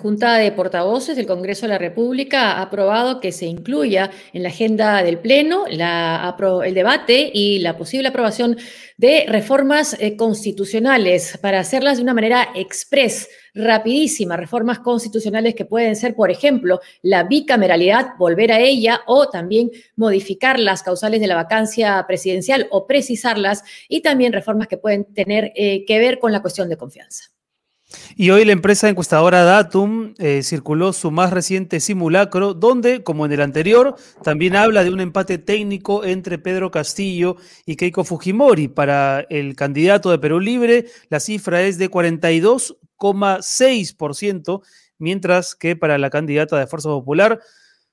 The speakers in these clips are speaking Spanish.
Junta de Portavoces del Congreso de la República ha aprobado que se incluya en la agenda del Pleno el debate y la posible aprobación de reformas eh, constitucionales para hacerlas de una manera express, rapidísima, reformas constitucionales que pueden ser, por ejemplo, la bicameralidad, volver a ella o también modificar las causales de la vacancia presidencial o precisarlas y también reformas que pueden tener eh, que ver con la cuestión de confianza. Y hoy la empresa encuestadora Datum eh, circuló su más reciente simulacro, donde, como en el anterior, también habla de un empate técnico entre Pedro Castillo y Keiko Fujimori. Para el candidato de Perú Libre, la cifra es de 42,6%, mientras que para la candidata de Fuerza Popular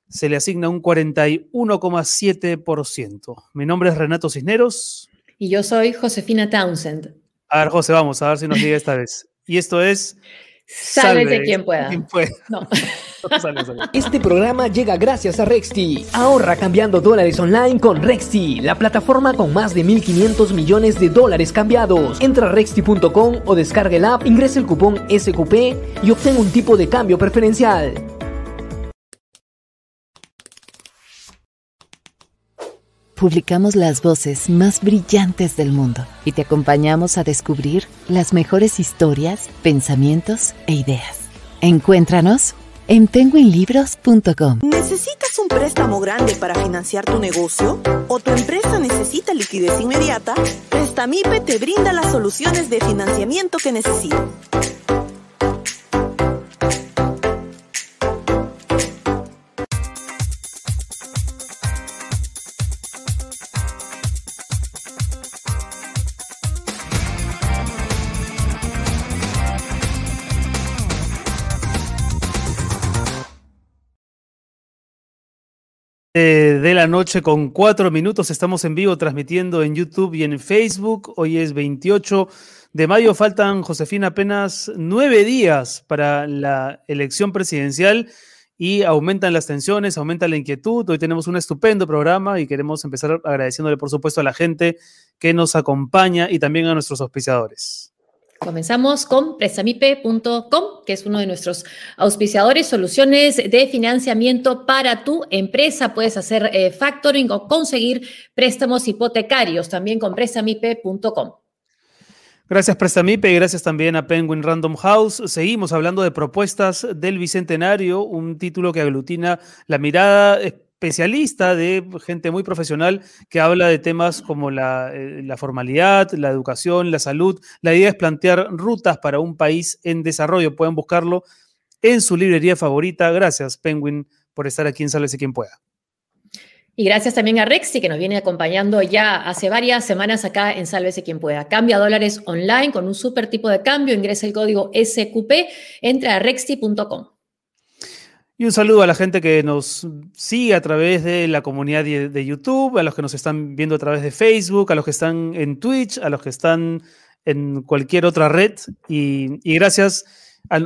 se le asigna un 41,7%. Mi nombre es Renato Cisneros. Y yo soy Josefina Townsend. A ver, José, vamos a ver si nos llega esta vez. Y esto es. Sálvese quien pueda. Este programa llega gracias a Rexti. Ahorra cambiando dólares online con Rexti, la plataforma con más de 1.500 millones de dólares cambiados. Entra a rexti.com o descarga el app, ingresa el cupón SQP y obtén un tipo de cambio preferencial. Publicamos las voces más brillantes del mundo y te acompañamos a descubrir las mejores historias, pensamientos e ideas. Encuéntranos en penguinlibros.com. ¿Necesitas un préstamo grande para financiar tu negocio? ¿O tu empresa necesita liquidez inmediata? Prestamipe te brinda las soluciones de financiamiento que necesitas. La noche con cuatro minutos. Estamos en vivo transmitiendo en YouTube y en Facebook. Hoy es 28 de mayo. Faltan, Josefina, apenas nueve días para la elección presidencial y aumentan las tensiones, aumenta la inquietud. Hoy tenemos un estupendo programa y queremos empezar agradeciéndole, por supuesto, a la gente que nos acompaña y también a nuestros auspiciadores. Comenzamos con prestamipe.com, que es uno de nuestros auspiciadores, soluciones de financiamiento para tu empresa. Puedes hacer eh, factoring o conseguir préstamos hipotecarios también con prestamipe.com. Gracias Prestamipe y gracias también a Penguin Random House. Seguimos hablando de propuestas del Bicentenario, un título que aglutina la mirada especialista, de gente muy profesional que habla de temas como la, eh, la, formalidad, la educación, la salud. La idea es plantear rutas para un país en desarrollo. Pueden buscarlo en su librería favorita. Gracias, Penguin, por estar aquí en Sálvese quien pueda. Y gracias también a Rexy, que nos viene acompañando ya hace varias semanas acá en Sálvese quien pueda. Cambia dólares online con un super tipo de cambio. Ingresa el código SQP. Entra a rexy.com. Y un saludo a la gente que nos sigue a través de la comunidad de YouTube, a los que nos están viendo a través de Facebook, a los que están en Twitch, a los que están en cualquier otra red. Y, gracias,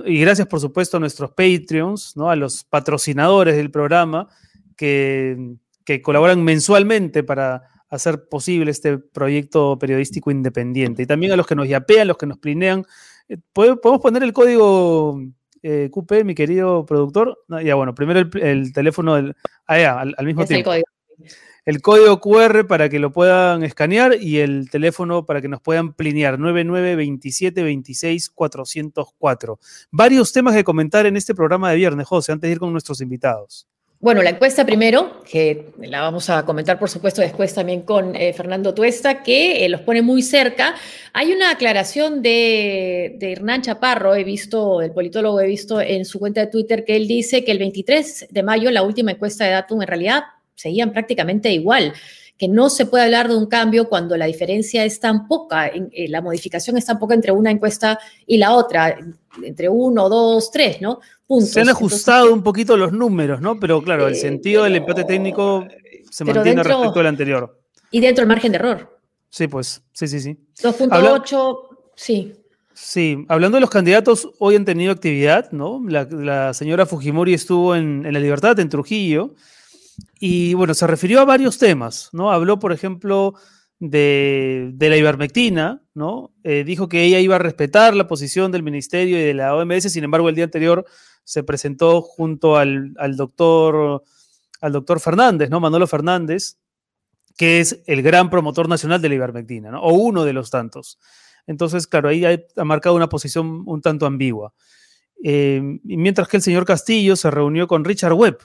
y gracias, por supuesto, a nuestros Patreons, a los patrocinadores del programa que, que colaboran mensualmente para hacer posible este proyecto periodístico independiente. Y también a los que nos yapean, los que nos plinean. Eh, podemos poner el código eh, QP, mi querido productor. ya, bueno, primero el, teléfono del. Ah, al, mismo tiempo. El código. el código QR para que lo puedan escanear y el teléfono para que nos puedan plinear. 9927 26 404. Varios temas que comentar en este programa de viernes, José, antes de ir con nuestros invitados. Bueno, la encuesta primero, que la vamos a comentar por supuesto después también con eh, Fernando Tuesta, que eh, los pone muy cerca. Hay una aclaración de, Hernán Chaparro, he visto, el politólogo he visto en su cuenta de Twitter que él dice que el 23 de mayo, la última encuesta de Datum, en realidad seguían prácticamente igual que no se puede hablar de un cambio cuando la diferencia es tan poca, eh, la modificación es tan poca entre una encuesta y la otra, entre uno, dos, tres, ¿no? Se han ajustado un poquito los números, ¿no? Pero claro, el sentido del empate técnico se mantiene respecto al anterior. Y dentro del margen de error. Sí, pues, sí, sí, sí. 2.8, sí. Sí, hablando de los candidatos, hoy han tenido actividad, ¿no? La, señora Fujimori estuvo en, La Libertad, en Trujillo, y bueno, se refirió a varios temas, ¿no? Habló, por ejemplo, de, la ivermectina, ¿no? Eh, dijo que ella iba a respetar la posición del ministerio y de la OMS, sin embargo, el día anterior se presentó junto al, doctor, al doctor Fernández, ¿no? Manolo Fernández, que es el gran promotor nacional de la ivermectina. O uno de los tantos. Entonces, claro, ahí ha, marcado una posición un tanto ambigua. Eh, mientras que el señor Castillo se reunió con Richard Webb,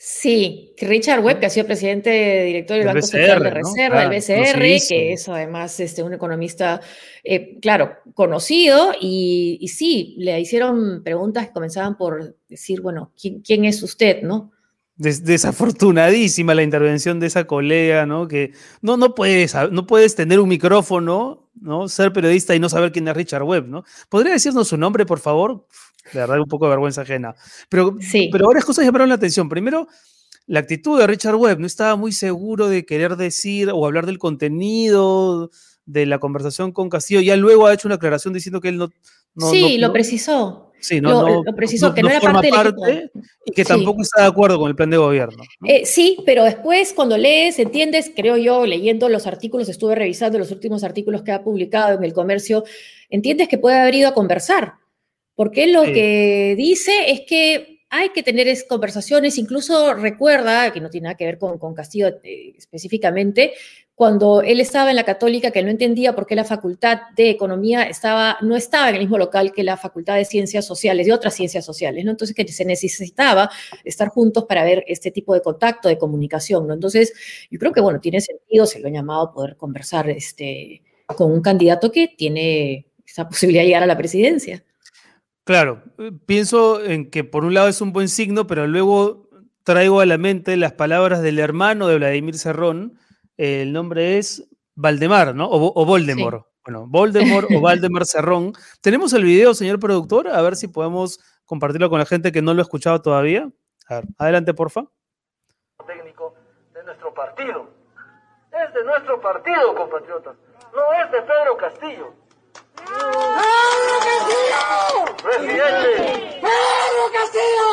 Sí, Richard Webb, que ha sido presidente director del Banco Central de Reserva, del BCR, que es además este, un economista, eh, claro, conocido, y, sí, le hicieron preguntas que comenzaban por decir, bueno, ¿quién, es usted, no? desafortunadísima la intervención de esa colega, ¿no? Que no, no, puedes, no puedes tener un micrófono, ¿no? Ser periodista y no saber quién es Richard Webb, ¿no? ¿Podría decirnos su nombre, por favor? De verdad un poco de vergüenza ajena. Pero, pero varias cosas llamaron la atención. Primero, la actitud de Richard Webb no estaba muy seguro de querer decir o hablar del contenido de la conversación con Castillo. Ya luego ha hecho una aclaración diciendo que él no. sí, lo precisó. Sí, no, lo, precisó, que no, era parte, del y que tampoco está de acuerdo con el plan de gobierno. Eh, sí, pero después cuando lees, entiendes, creo yo, leyendo los artículos, estuve revisando los últimos artículos que ha publicado en el comercio, entiendes que puede haber ido a conversar porque lo que dice es que hay que tener conversaciones, incluso recuerda, que no tiene nada que ver con, Castillo eh, específicamente, cuando él estaba en la católica, que no entendía por qué la facultad de economía estaba, no estaba en el mismo local que la facultad de ciencias sociales, de otras ciencias sociales, ¿no? Entonces que se necesitaba estar juntos para ver este tipo de contacto, de comunicación, ¿no? Entonces, yo creo que, bueno, tiene sentido, se lo ha llamado poder conversar este, con un candidato que tiene esa posibilidad de llegar a la presidencia. Claro, eh, pienso en que por un lado es un buen signo, pero luego traigo a la mente las palabras del hermano de Vladimir Serrón. el nombre es Valdemar, ¿no? O, Voldemort. Bueno, Voldemort o Valdemar Serrón. ¿Tenemos el video, señor productor? A ver si podemos compartirlo con la gente que no lo ha escuchado todavía. A ver, adelante, porfa. Técnico de nuestro partido. Es de nuestro partido, compatriotas. No es de Pedro Castillo. ¡Pedro Castillo! ¡Presidente! ¡Pedro Castillo!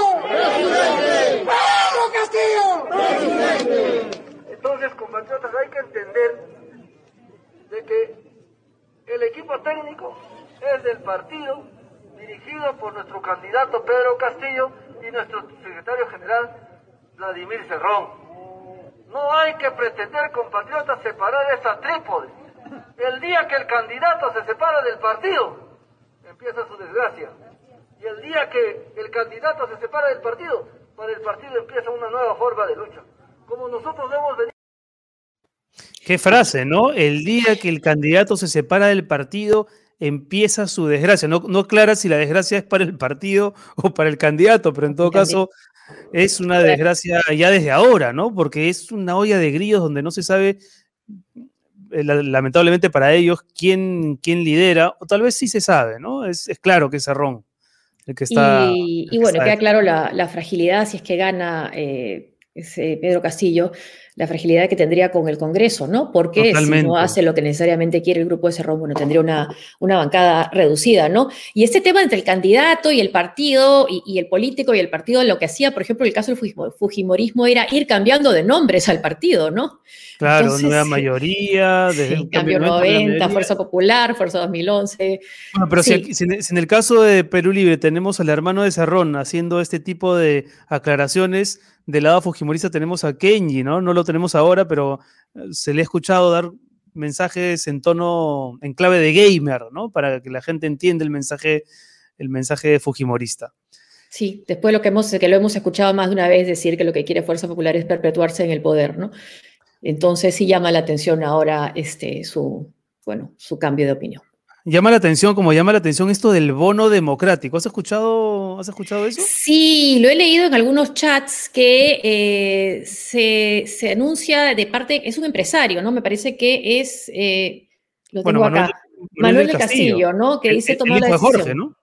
¡Pedro Castillo! ¡Presidente! Entonces, compatriotas, hay que entender de que el equipo técnico es del partido dirigido por nuestro candidato Pedro Castillo y nuestro secretario general Vladimir Cerrón. No hay que pretender, compatriotas, separar esa trípode el día que el candidato se separa del partido, empieza su desgracia. Y el día que el candidato se separa del partido, para el partido empieza una nueva forma de lucha. Como nosotros hemos venido... Qué frase, ¿no? El día que el candidato se separa del partido, empieza su desgracia. No, no clara si la desgracia es para el partido o para el candidato, pero en todo caso es una desgracia ya desde ahora, ¿no? Porque es una olla de grillos donde no se sabe lamentablemente para ellos, quién, quién lidera, o tal vez sí se sabe, ¿no? Es, claro que es Cerrón el que está. Y, bueno, queda claro la, fragilidad si es que gana eh, Pedro Castillo la fragilidad que tendría con el Congreso, ¿no? Porque si no hace lo que necesariamente quiere el grupo de Cerrón, bueno, tendría una, una bancada reducida, ¿no? Y este tema entre el candidato y el partido y, el político y el partido, lo que hacía, por ejemplo, el caso del Fujimorismo era ir cambiando de nombres al partido, ¿no? Claro, nueva mayoría, desde cambio 90, Fuerza Popular, Fuerza 2011. Bueno, pero si, en el caso de Perú Libre tenemos al hermano de Cerrón haciendo este tipo de aclaraciones, del lado fujimorista tenemos a Kenji, ¿no? No lo tenemos ahora, pero eh, se le ha escuchado dar mensajes en tono, en clave de gamer, ¿no? Para que la gente entienda el mensaje, el mensaje fujimorista. Sí, después lo que, hemos, que lo hemos escuchado más de una vez decir que lo que quiere Fuerza Popular es perpetuarse en el poder, ¿no? Entonces sí llama la atención ahora este, su, bueno, su cambio de opinión llama la atención, como llama la atención esto del bono democrático. ¿Has escuchado, ¿has escuchado eso? Sí, lo he leído en algunos chats que eh, se, anuncia de parte, es un empresario, ¿no? Me parece que es, eh, lo tengo acá, Manuel, del Castillo, ¿no? Que dice tomar la decisión. Jorge, ¿no?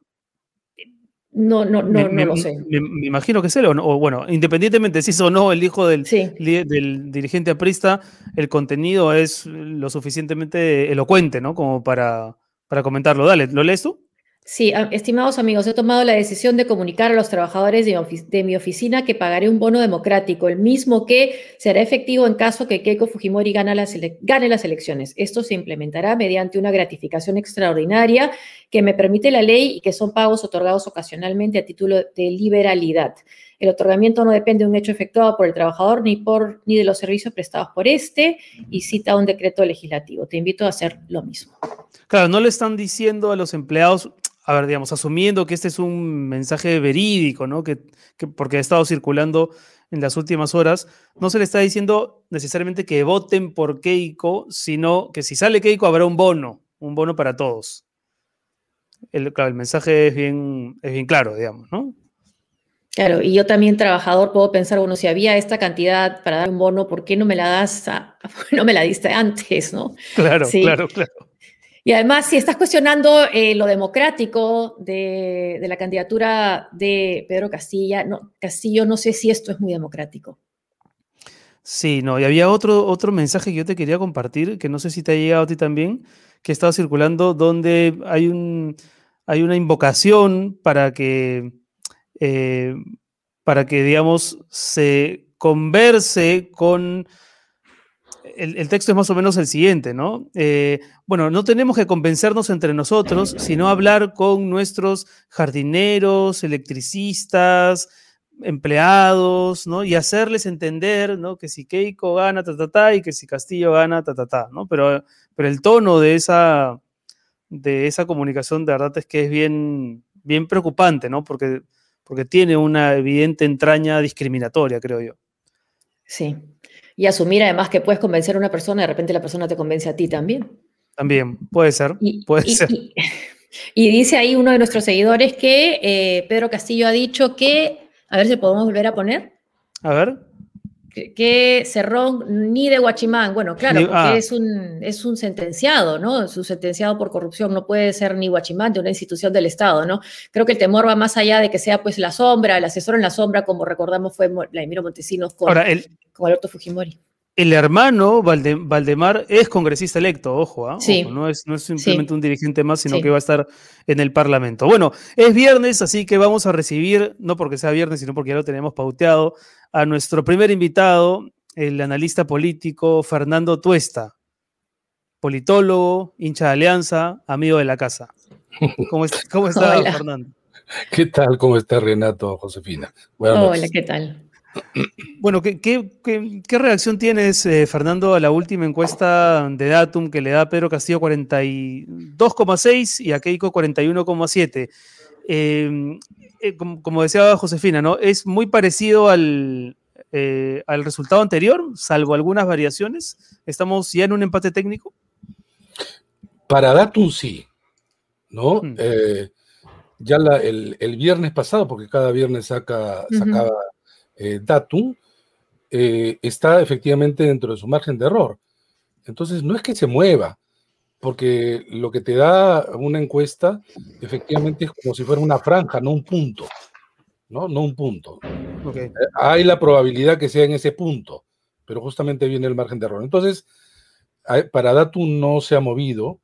No, no, no, no lo sé. Me, imagino que es él, o, bueno, independientemente si es o no el hijo del, del dirigente aprista, el contenido es lo suficientemente elocuente, ¿no? Como para, para comentarlo. Dale, ¿lo lees tú? Sí, estimados amigos, he tomado la decisión de comunicar a los trabajadores de mi, oficina que pagaré un bono democrático, el mismo que será efectivo en caso que Keiko Fujimori gane las, elecciones. Esto se implementará mediante una gratificación extraordinaria que me permite la ley y que son pagos otorgados ocasionalmente a título de liberalidad. El otorgamiento no depende de un hecho efectuado por el trabajador ni, por, ni de los servicios prestados por este y cita un decreto legislativo. Te invito a hacer lo mismo. Claro, no le están diciendo a los empleados, a ver, digamos, asumiendo que este es un mensaje verídico, ¿no? Que, porque ha estado circulando en las últimas horas, no se le está diciendo necesariamente que voten por Keiko, sino que si sale Keiko habrá un bono, un bono para todos. El, claro, el mensaje es bien, es bien claro, digamos, ¿no? Claro, y yo también trabajador puedo pensar, bueno, si había esta cantidad para dar un bono, ¿por qué no me la das, no me la diste antes, no? Claro, claro, claro. Y además, si estás cuestionando eh, lo democrático de, la candidatura de Pedro Castilla, no, Castillo, no sé si esto es muy democrático. Sí, no, y había otro, otro mensaje que yo te quería compartir, que no sé si te ha llegado a ti también, que estaba circulando, donde hay, un, hay una invocación para que, eh, para que, digamos, se converse con el, texto es más o menos el siguiente, ¿no? Eh, bueno, no tenemos que convencernos entre nosotros, sino hablar con nuestros jardineros, electricistas, empleados, ¿no? Y hacerles entender, ¿no? Que si Keiko gana, ta, ta, ta, y que si Castillo gana, ta, ta, ta, ¿no? Pero, pero el tono de esa, de esa comunicación, de verdad, es que es bien, bien preocupante, ¿no? Porque, porque tiene una evidente entraña discriminatoria, creo yo. Sí, y asumir además que puedes convencer a una persona, de repente la persona te convence a ti también. También, puede ser, puede ser. Y, dice ahí uno de nuestros seguidores que eh, Pedro Castillo ha dicho que, a ver si podemos volver a poner. A ver que, Cerrón ni de Guachimán, bueno, claro, porque ah. es, un, es un sentenciado, ¿no? Es un sentenciado por corrupción, no puede ser ni Guachimán de una institución del Estado, ¿no? Creo que el temor va más allá de que sea pues la sombra, el asesor en la sombra, como recordamos fue Vladimiro Montesinos con, con Alberto Fujimori. El hermano Valdemar es congresista electo, ojo, ¿ah? no, es, no es simplemente un dirigente más, sino que va a estar en el Parlamento. Bueno, es viernes, así que vamos a recibir, no porque sea viernes, sino porque ya lo tenemos pauteado, a nuestro primer invitado, el analista político Fernando Tuesta, politólogo, hincha de Alianza, amigo de la casa. ¿Cómo, está, Fernando? ¿Qué tal? ¿Cómo está Renato, Josefina? Hola, ¿qué tal? Bueno, ¿qué, reacción tienes, eh, Fernando, a la última encuesta de Datum que le da a Pedro Castillo 42,6 y a Keiko 41,7? Em, eh, como, decía Josefina, ¿no? Es muy parecido al, eh, al resultado anterior, salvo algunas variaciones. ¿Estamos ya en un empate técnico? Para Datum sí, ¿no? Hmm. ya el, viernes pasado, porque cada viernes saca, sacaba eh, datum eh, está efectivamente dentro de su margen de error. Entonces, no es que se mueva, porque lo que te da una encuesta efectivamente es como si fuera una franja, no un punto. No, no un punto. Eh, hay la probabilidad que sea en ese punto, pero justamente viene el margen de error. Entonces, para Datum no se ha movido,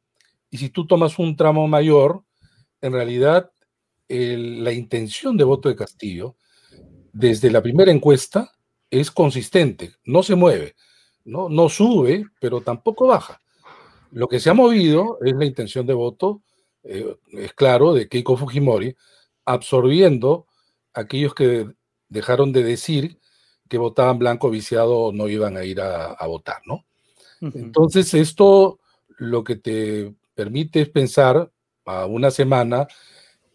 y si tú tomas un tramo mayor, en realidad la intención de voto de Castillo desde la primera encuesta es consistente, no se mueve, no, no sube, pero tampoco baja. Lo que se ha movido es la intención de voto, eh, es claro, de Keiko Fujimori, absorbiendo a aquellos que dejaron de decir que votaban blanco viciado o no iban a ir a, votar, ¿no? Entonces, esto lo que te permite es pensar a una semana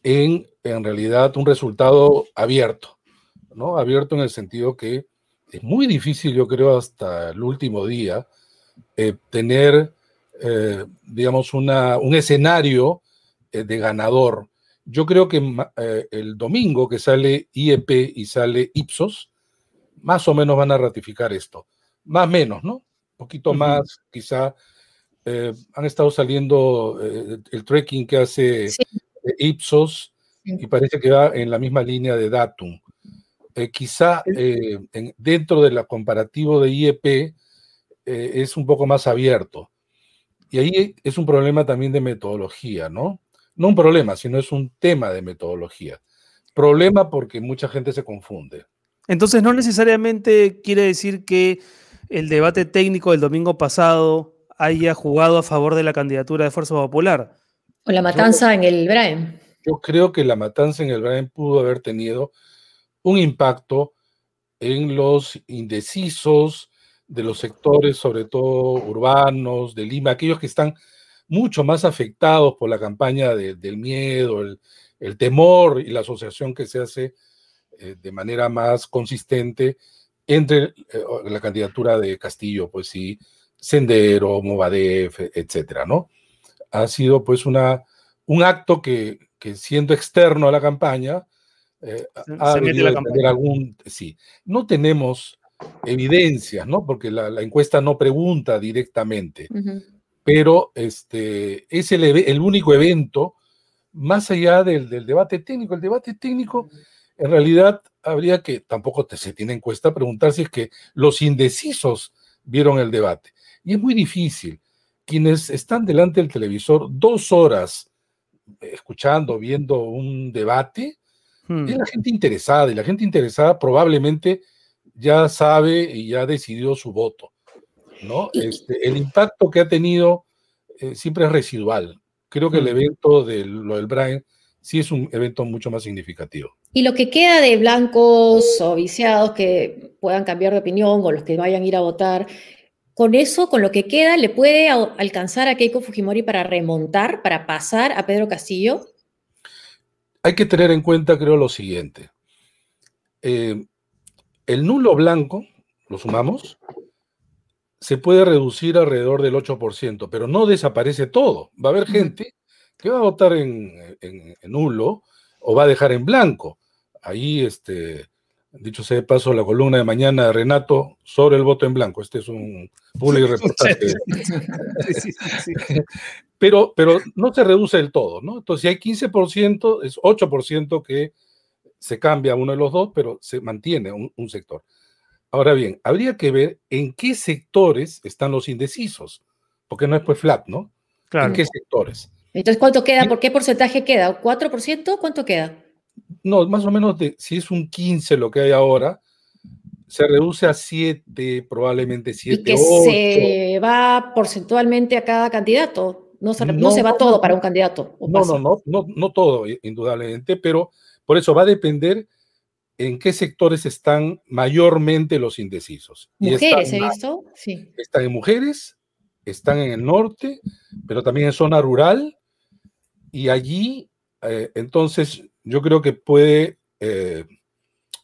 en, en realidad, un resultado abierto. ¿no? Abierto en el sentido que es muy difícil, yo creo, hasta el último día, eh, tener, eh, digamos, una, un escenario eh, de ganador. Yo creo que el domingo que sale IEP y sale Ipsos, más o menos van a ratificar esto. Más o menos, ¿no? Un poquito más, quizá. han estado saliendo el trekking que hace Ipsos y parece que va en la misma línea de Datum. Eh, quizá eh, dentro del comparativo de IEP eh, es un poco más abierto. Y ahí es un problema también de metodología, ¿no? no un problema, sino es un tema de metodología. Problema porque mucha gente se confunde. Entonces, no necesariamente quiere decir que el debate técnico del domingo pasado haya jugado a favor de la candidatura de Fuerza Popular. O la matanza en el Braem. Yo creo que la matanza en el Braem pudo haber tenido un impacto en los indecisos de los sectores, sobre todo urbanos, de Lima, aquellos que están mucho más afectados por la campaña del miedo, el, temor y la asociación que se hace eh, de manera más consistente entre eh, la candidatura de Castillo, pues sí, Sendero, Movadef, etcétera, ¿no? Ha sido pues una, un acto que, siendo externo a la campaña, eh, ha algún, sí, no tenemos evidencias, ¿no? Porque la, encuesta no pregunta directamente, pero este, es el, el, único evento más allá del, del, debate técnico. El debate técnico, en realidad, habría que, tampoco se tiene encuesta, preguntar si es que los indecisos vieron el debate. Y es muy difícil. Quienes están delante del televisor dos horas eh, escuchando, viendo un debate, hmm. es la gente interesada, y la gente interesada probablemente ya sabe y ya decidió su voto. ¿no? Este, el impacto que ha tenido eh, siempre es residual. Creo que el evento de lo del Brian sí es un evento mucho más significativo. Y lo que queda de blancos o viciados que puedan cambiar de opinión o los que vayan a ir a votar, con eso, con lo que queda, ¿le puede alcanzar a Keiko Fujimori para remontar, para pasar a Pedro Castillo? Hay que tener en cuenta, creo, lo siguiente. Eh, el nulo blanco, lo sumamos, se puede reducir alrededor del 8%, pero no desaparece todo. Va a haber gente que va a votar en, nulo o va a dejar en blanco. Ahí, este, dicho sea de paso, la columna de mañana de Renato sobre el voto en blanco. Este es un público reportaje. pero, pero no se reduce del todo, ¿no? Entonces, si hay 15%, es 8% que se cambia uno de los dos, pero se mantiene un, sector. Ahora bien, habría que ver en qué sectores están los indecisos, porque no es pues flat, ¿no? Claro. ¿En qué sectores? Entonces, ¿cuánto queda? ¿Por qué porcentaje queda? ¿4%? ¿Cuánto queda? No, más o menos, de, si es un 15 lo que hay ahora, se reduce a 7, probablemente 7, ¿Y que se va porcentualmente a cada candidato? No se, no, se va todo para un candidato. No, no, no, no, no todo, indudablemente, pero por eso va a depender en qué sectores están mayormente los indecisos. Mujeres, he visto, sí. Están en mujeres, están en el norte, pero también en zona rural, y allí, eh, entonces, yo creo que puede eh,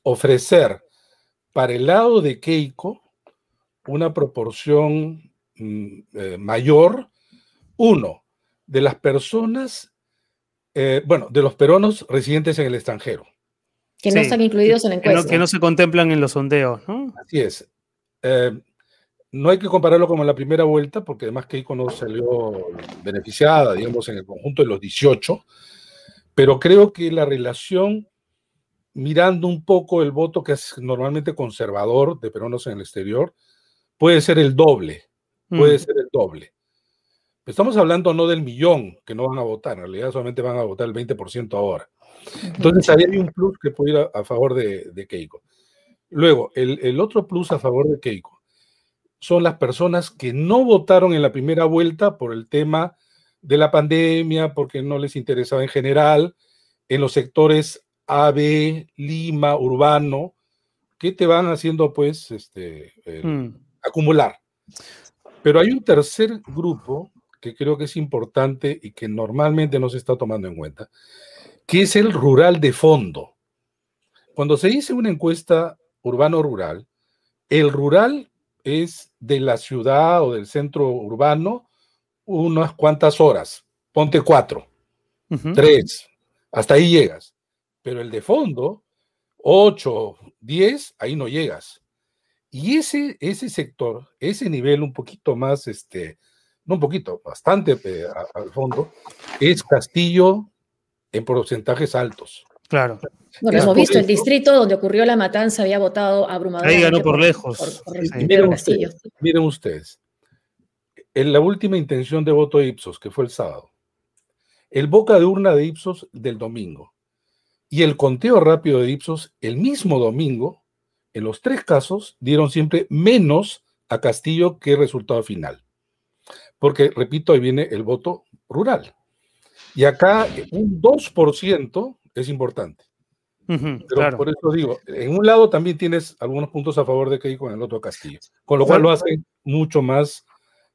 ofrecer para el lado de Keiko una proporción mm, eh, mayor, uno, de las personas eh, bueno, de los peruanos residentes en el extranjero. Que no están incluidos en la encuesta. Que no, se contemplan en los sondeos, ¿no? Así es. Eh, no hay que compararlo como en la primera vuelta, porque además Keiko no salió beneficiada, digamos, en el conjunto de los 18, pero creo que la relación, mirando un poco el voto que es normalmente conservador de peruanos en el exterior, puede ser el doble, puede mm. ser el doble. Estamos hablando no del millón que no van a votar, en realidad solamente van a votar el 20% ahora. Entonces ahí hay un plus que puede ir a, favor de, Keiko. Luego, el, otro plus a favor de Keiko son las personas que no votaron en la primera vuelta por el tema de la pandemia, porque no les interesaba en general, en los sectores AB, Lima, urbano, que te van haciendo pues este, mm. acumular. Pero hay un tercer grupo que creo que es importante y que normalmente no se está tomando en cuenta, que es el rural de fondo. Cuando se dice una encuesta urbano-rural, el rural es de la ciudad o del centro urbano unas cuantas horas, ponte cuatro, tres, hasta ahí llegas. Pero el de fondo, ocho, diez, ahí no llegas. Y ese, ese sector, ese nivel un poquito más este, no un poquito, bastante eh, al fondo, es Castillo en porcentajes altos. Claro. Bueno, hemos visto el distrito donde ocurrió la matanza había votado abrumador. Ahí ganó por, lejos. miren, ustedes, miren ustedes, en la última intención de voto Ipsos, que fue el sábado, el boca de urna de Ipsos del domingo y el conteo rápido de Ipsos el mismo domingo, en los tres casos dieron siempre menos a Castillo que resultado final. Porque, repito, ahí viene el voto rural. Y acá un 2% es importante. Pero por eso digo, en un lado también tienes algunos puntos a favor de Keiko, en el otro Castillo. Con lo cual lo hace mucho más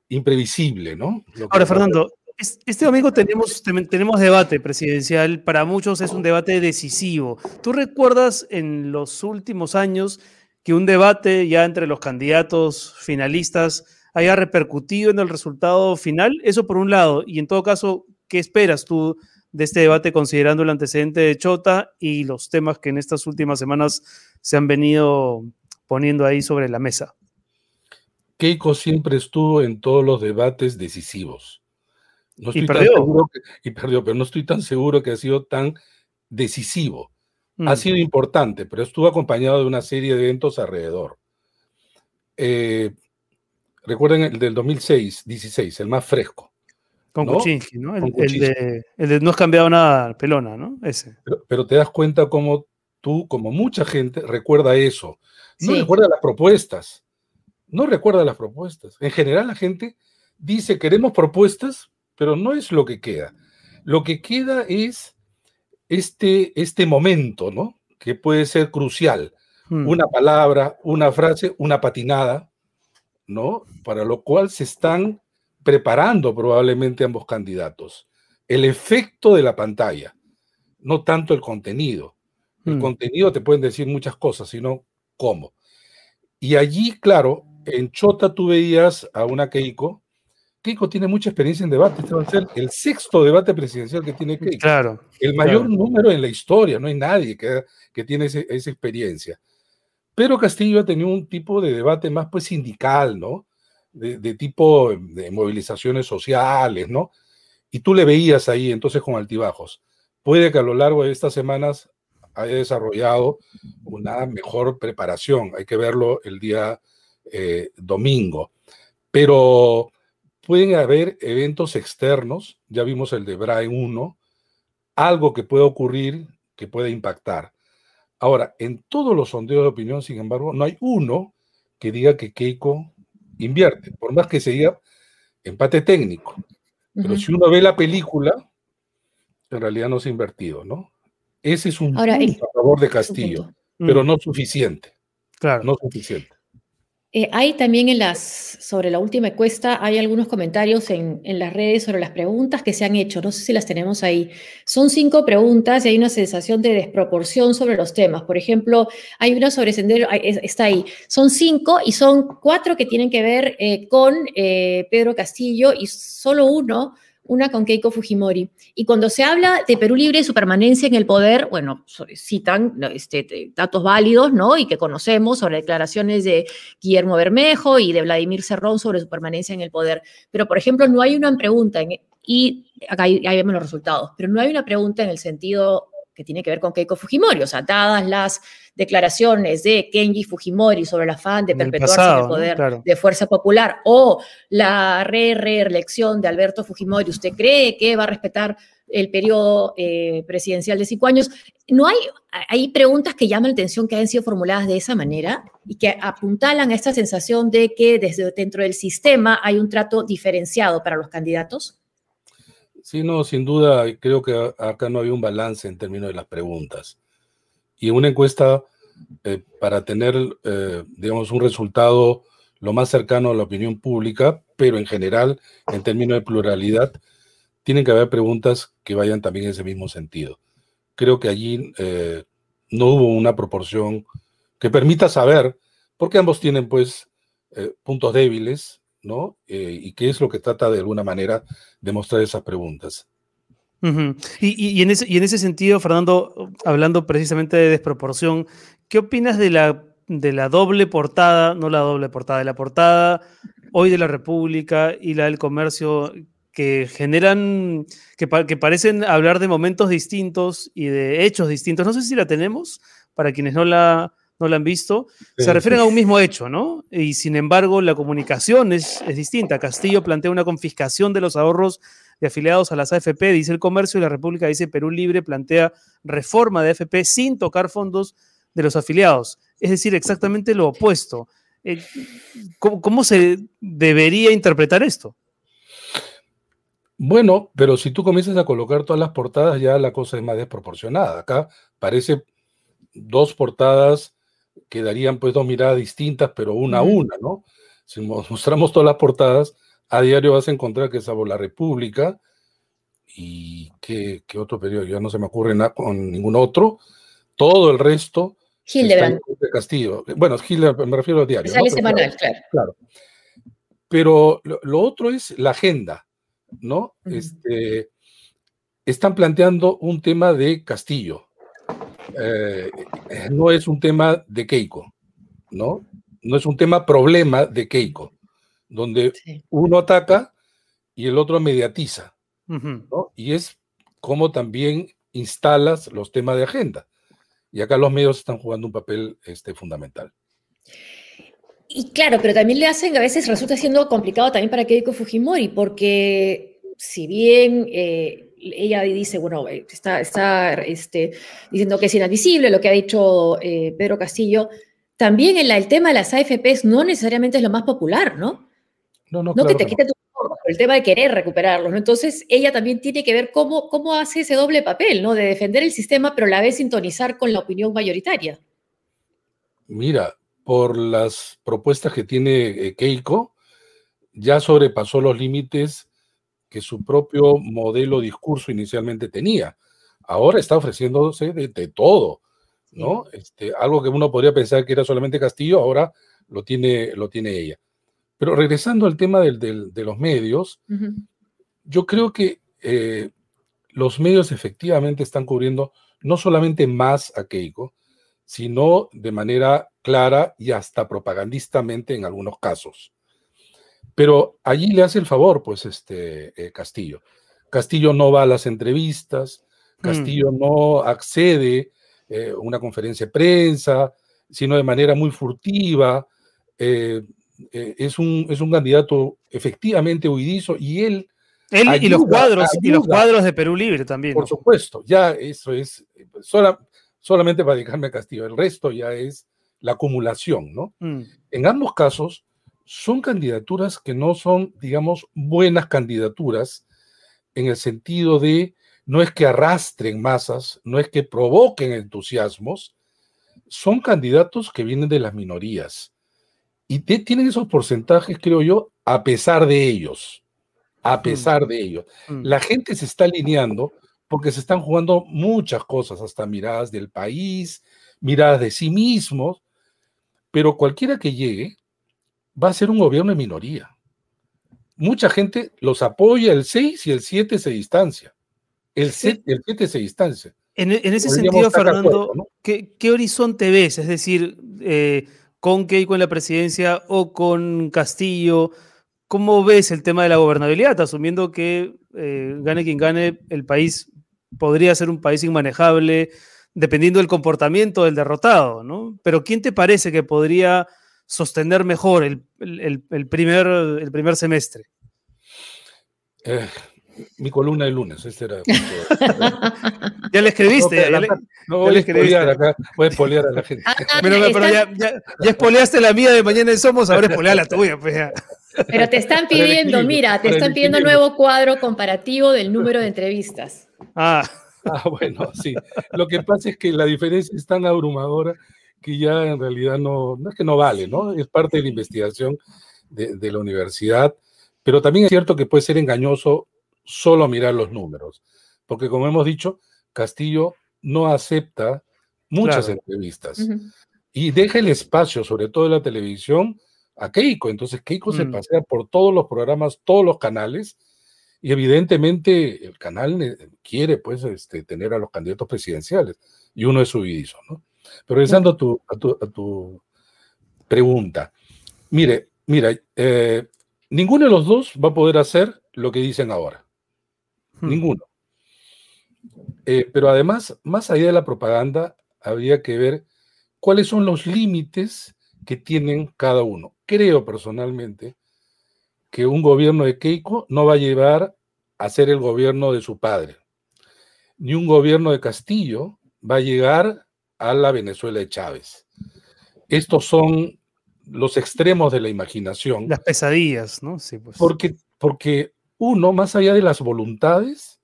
imprevisible, ¿no? Ahora, Fernando, este domingo tenemos, tenemos debate presidencial. Para muchos es un debate decisivo. ¿Tú recuerdas en los últimos años que un debate ya entre los candidatos finalistas haya repercutido en el resultado final? Eso por un lado. Y en todo caso, ¿qué esperas tú de este debate considerando el antecedente de Chota y los temas que en estas últimas semanas se han venido poniendo ahí sobre la mesa? Keiko siempre estuvo en todos los debates decisivos. No estoy y perdió. y perdió, pero no estoy tan seguro que ha sido tan decisivo. Ha mm. sido importante, pero estuvo acompañado de una serie de eventos alrededor. Eh, recuerden el del 2006, 16, el más fresco. Con ¿no? ¿no? El, de, no has cambiado nada, pelona, ¿no? Ese. Pero, te das cuenta cómo tú, como mucha gente, recuerda eso. No recuerda las propuestas. No recuerda las propuestas. En general, la gente dice queremos propuestas, pero no es lo que queda. Lo que queda es este, este momento, ¿no? Que puede ser crucial. Hmm. Una palabra, una frase, una patinada, ¿no? Para lo cual se están preparando probablemente ambos candidatos. El efecto de la pantalla, no tanto el contenido. El hmm. contenido te pueden decir muchas cosas, sino cómo. Y allí, claro, en Chota tú veías a una Keiko. Keiko tiene mucha experiencia en debate. Este va a ser el sexto debate presidencial que tiene Keiko. Claro. El mayor número en la historia. No hay nadie que, que tiene esa experiencia. Pero Castillo ha tenido un tipo de debate más pues sindical, ¿no? de, tipo de movilizaciones sociales, ¿no? Y tú le veías ahí entonces con altibajos. Puede que a lo largo de estas semanas haya desarrollado una mejor preparación. Hay que verlo el día eh, domingo. Pero pueden haber eventos externos, ya vimos el de Brain 1, algo que puede ocurrir que puede impactar. Ahora, en todos los sondeos de opinión, sin embargo, no hay uno que diga que Keiko invierte, por más que se diga empate técnico. Pero si uno ve la película, en realidad no se ha invertido, ¿no? Ese es un punto a favor de Castillo, pero mm. no suficiente. Claro. No suficiente. Eh, hay también en las, sobre la última encuesta, hay algunos comentarios en, las redes sobre las preguntas que se han hecho. No sé si las tenemos ahí. Son cinco preguntas y hay una sensación de desproporción sobre los temas. Por ejemplo, hay una sobre sendero, está ahí. Son cinco y son cuatro que tienen que ver eh, con eh, Pedro Castillo y solo uno una con Keiko Fujimori. Y cuando se habla de Perú Libre y su permanencia en el poder, bueno, citan este, datos válidos, ¿no? Y que conocemos sobre declaraciones de Guillermo Bermejo y de Vladimir Cerrón sobre su permanencia en el poder. Pero, por ejemplo, no hay una pregunta, y acá ahí vemos los resultados, pero no hay una pregunta en el sentido que tiene que ver con Keiko Fujimori, o sea, dadas las declaraciones de Kenji Fujimori sobre el afán de perpetuarse en el poder de Fuerza Popular o la reelección de Alberto Fujimori, ¿usted cree que va a respetar el periodo eh, presidencial de cinco años? No hay, hay preguntas que llaman la atención que hayan sido formuladas de esa manera y que apuntalan a esta sensación de que desde dentro del sistema hay un trato diferenciado para los candidatos. Sí, no, sin duda, creo que acá no hay un balance en términos de las preguntas. Y una encuesta, eh, para tener, eh, digamos, un resultado lo más cercano a la opinión pública, pero en general, en términos de pluralidad, tienen que haber preguntas que vayan también en ese mismo sentido. Creo que allí eh, no hubo una proporción que permita saber, porque ambos tienen, pues, puntos débiles ¿no? Eh, y qué es lo que trata de alguna manera de mostrar esas preguntas. y, en ese, y, en ese, sentido, Fernando, hablando precisamente de desproporción, ¿qué opinas de la, de la doble portada, no la doble portada, de la portada hoy de la República y la del comercio, que generan, que, que parecen hablar de momentos distintos y de hechos distintos? No sé si la tenemos, para quienes no la, no la han visto, se refieren a un mismo hecho, ¿no? Y sin embargo, la comunicación es, es, distinta. Castillo plantea una confiscación de los ahorros de afiliados a las AFP, dice el comercio, y la República dice Perú Libre plantea reforma de AFP sin tocar fondos de los afiliados. Es decir, exactamente lo opuesto. Eh, ¿Cómo, se debería interpretar esto? Bueno, pero si tú comienzas a colocar todas las portadas, ya la cosa es más desproporcionada. Acá parece dos portadas que darían pues dos miradas distintas, pero una a una, ¿no? Si mostramos todas las portadas, a diario vas a encontrar que salvo la República y que, otro periódico, ya no se me ocurre nada con ningún otro, todo el resto Hildebrand. de Castillo. Bueno, Hildebrand, me refiero a diario. Sale semanal, claro, claro. Pero lo, otro es la agenda, ¿no? este, están planteando un tema de Castillo. Eh, no es un tema de Keiko, ¿no? No es un tema problema de Keiko, donde uno ataca y el otro mediatiza, ¿no? Y es como también instalas los temas de agenda. Y acá los medios están jugando un papel este, fundamental. Y claro, pero también le hacen, a veces resulta siendo complicado también para Keiko Fujimori, porque si bien eh, ella dice, bueno, eh, está, está este, diciendo que es inadmisible lo que ha dicho eh, Pedro Castillo, también el tema de las AFPs no necesariamente es lo más popular, ¿no? No, no, no que te quite tu el tema de querer recuperarlos, ¿no? Entonces, ella también tiene que ver cómo, cómo hace ese doble papel, ¿no? De defender el sistema, pero a la vez sintonizar con la opinión mayoritaria. Mira, por las propuestas que tiene eh, Keiko, ya sobrepasó los límites que su propio modelo discurso inicialmente tenía. Ahora está ofreciéndose de, todo, ¿no? Este, algo que uno podría pensar que era solamente Castillo, ahora lo tiene, lo tiene ella. Pero regresando al tema de los medios, yo creo que eh, los medios efectivamente están cubriendo no solamente más a Keiko, sino de manera clara y hasta propagandistamente en algunos casos. Pero allí le hace el favor, pues, este eh, Castillo. Castillo no va a las entrevistas, mm. Castillo no accede a eh, una conferencia de prensa, sino de manera muy furtiva. Eh, es, un, es un candidato efectivamente huidizo y él... Él y los cuadros, y los cuadros de Perú Libre también. Por supuesto, ya eso es solamente para dedicarme a Castillo, el resto ya es la acumulación, ¿no? Mm. En ambos casos son candidaturas que no son, digamos, buenas candidaturas en el sentido de no es que arrastren masas, no es que provoquen entusiasmos, son candidatos que vienen de las minorías y tienen esos porcentajes, creo yo, a pesar de ellos. A mm. pesar de ellos. Mm. La gente se está alineando porque se están jugando muchas cosas, hasta miradas del país, miradas de sí mismos, pero cualquiera que llegue va a ser un gobierno de minoría. Mucha gente los apoya, el 6 y el 7 se distancia. El 7, se distancia. En, ese sentido, Fernando, ¿qué, horizonte ves? Es decir, eh, con Keiko en la presidencia o con Castillo. ¿Cómo ves el tema de la gobernabilidad? Asumiendo que eh, gane quien gane, el país podría ser un país inmanejable dependiendo del comportamiento del derrotado, ¿no? Pero ¿quién te parece que podría sostener mejor el, primer, el primer semestre? Eh, mi columna de lunes, este era. ya le escribiste. No, voy, a espolear acá, voy a espolear a la gente. Ah, ah, pero, ya, ya, espoleaste la mía de mañana en Somos, ahora espolear la tuya. Pues Pero te están pidiendo, mira, te están pidiendo nuevo cuadro comparativo del número de entrevistas. Ah. ah, bueno, sí. Lo que pasa es que la diferencia es tan abrumadora que ya en realidad no, no es que no vale, ¿no? Es parte de la investigación de, de la universidad, pero también es cierto que puede ser engañoso solo mirar los números, porque como hemos dicho, Castillo no acepta muchas entrevistas y deja el espacio, sobre todo en la televisión, a Keiko. Entonces Keiko se mm. pasea por todos los programas, todos los canales, y evidentemente el canal quiere pues este, tener a los candidatos presidenciales, y uno es subidizo, ¿no? Pero regresando a tu, a tu, pregunta, mire, mira, eh, ninguno de los dos va a poder hacer lo que dicen ahora. Hmm. Ninguno. Eh, pero además, más allá de la propaganda, habría que ver cuáles son los límites que tienen cada uno. Creo personalmente que un gobierno de Keiko no va a llevar hacer el gobierno de su padre, ni un gobierno de Castillo va a llegar a la Venezuela de Chávez. Estos son los extremos de la imaginación. Las pesadillas, ¿no? Sí, pues. Porque, porque uno, más allá de las voluntades,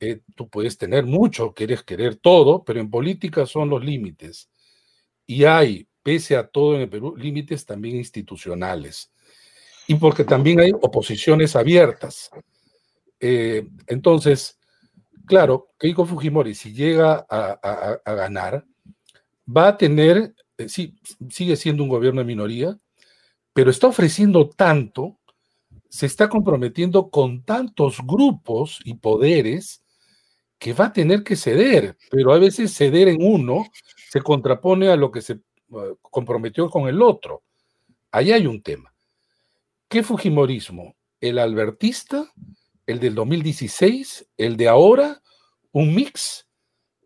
eh, tú puedes tener mucho, quieres querer todo, pero en política son los límites. Y hay, pese a todo en el Perú, límites también institucionales. Y porque también hay oposiciones abiertas. Eh, entonces, claro, Keiko Fujimori, si llega a, ganar, va a tener, eh, sí, sigue siendo un gobierno de minoría, pero está ofreciendo tanto, se está comprometiendo con tantos grupos y poderes que va a tener que ceder, pero a veces ceder en uno se contrapone a lo que se uh, comprometió con el otro. Ahí hay un tema. ¿Qué Fujimorismo? ¿El albertista? ¿El del 2016? ¿El de ahora? ¿Un mix?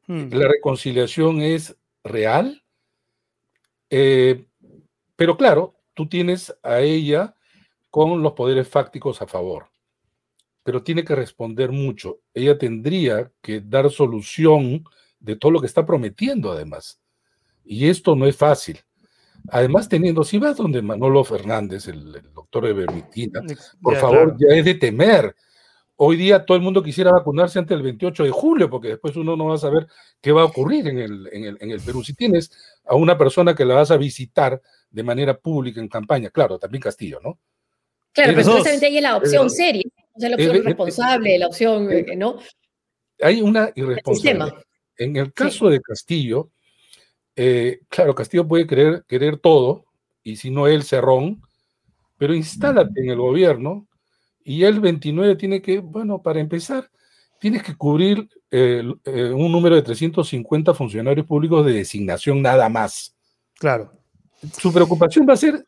Hmm. La reconciliación es real. Eh, pero claro, tú tienes a ella con los poderes fácticos a favor pero tiene que responder mucho. Ella tendría que dar solución de todo lo que está prometiendo, además. Y esto no es fácil. Además, teniendo, si vas donde Manolo Fernández, el, doctor de Bermitina, por favor, ya es de temer. Hoy día todo el mundo quisiera vacunarse antes del 28 de julio, porque después uno no va a saber qué va a ocurrir en el, en el, en el Perú. Si tienes a una persona que la vas a visitar de manera pública en campaña, claro, también Castillo, ¿no? Claro, pero supuestamente ahí es la opción seria la opción irresponsable, la opción, ¿no? Hay una irresponsabilidad. En el caso de Castillo, eh, claro, Castillo puede querer, querer todo, y si no él, cerrón, pero instálate en el gobierno y el 29 tiene que, bueno, para empezar, tienes que cubrir eh, eh, un número de 350 funcionarios públicos de designación nada más. Claro. Su preocupación va a ser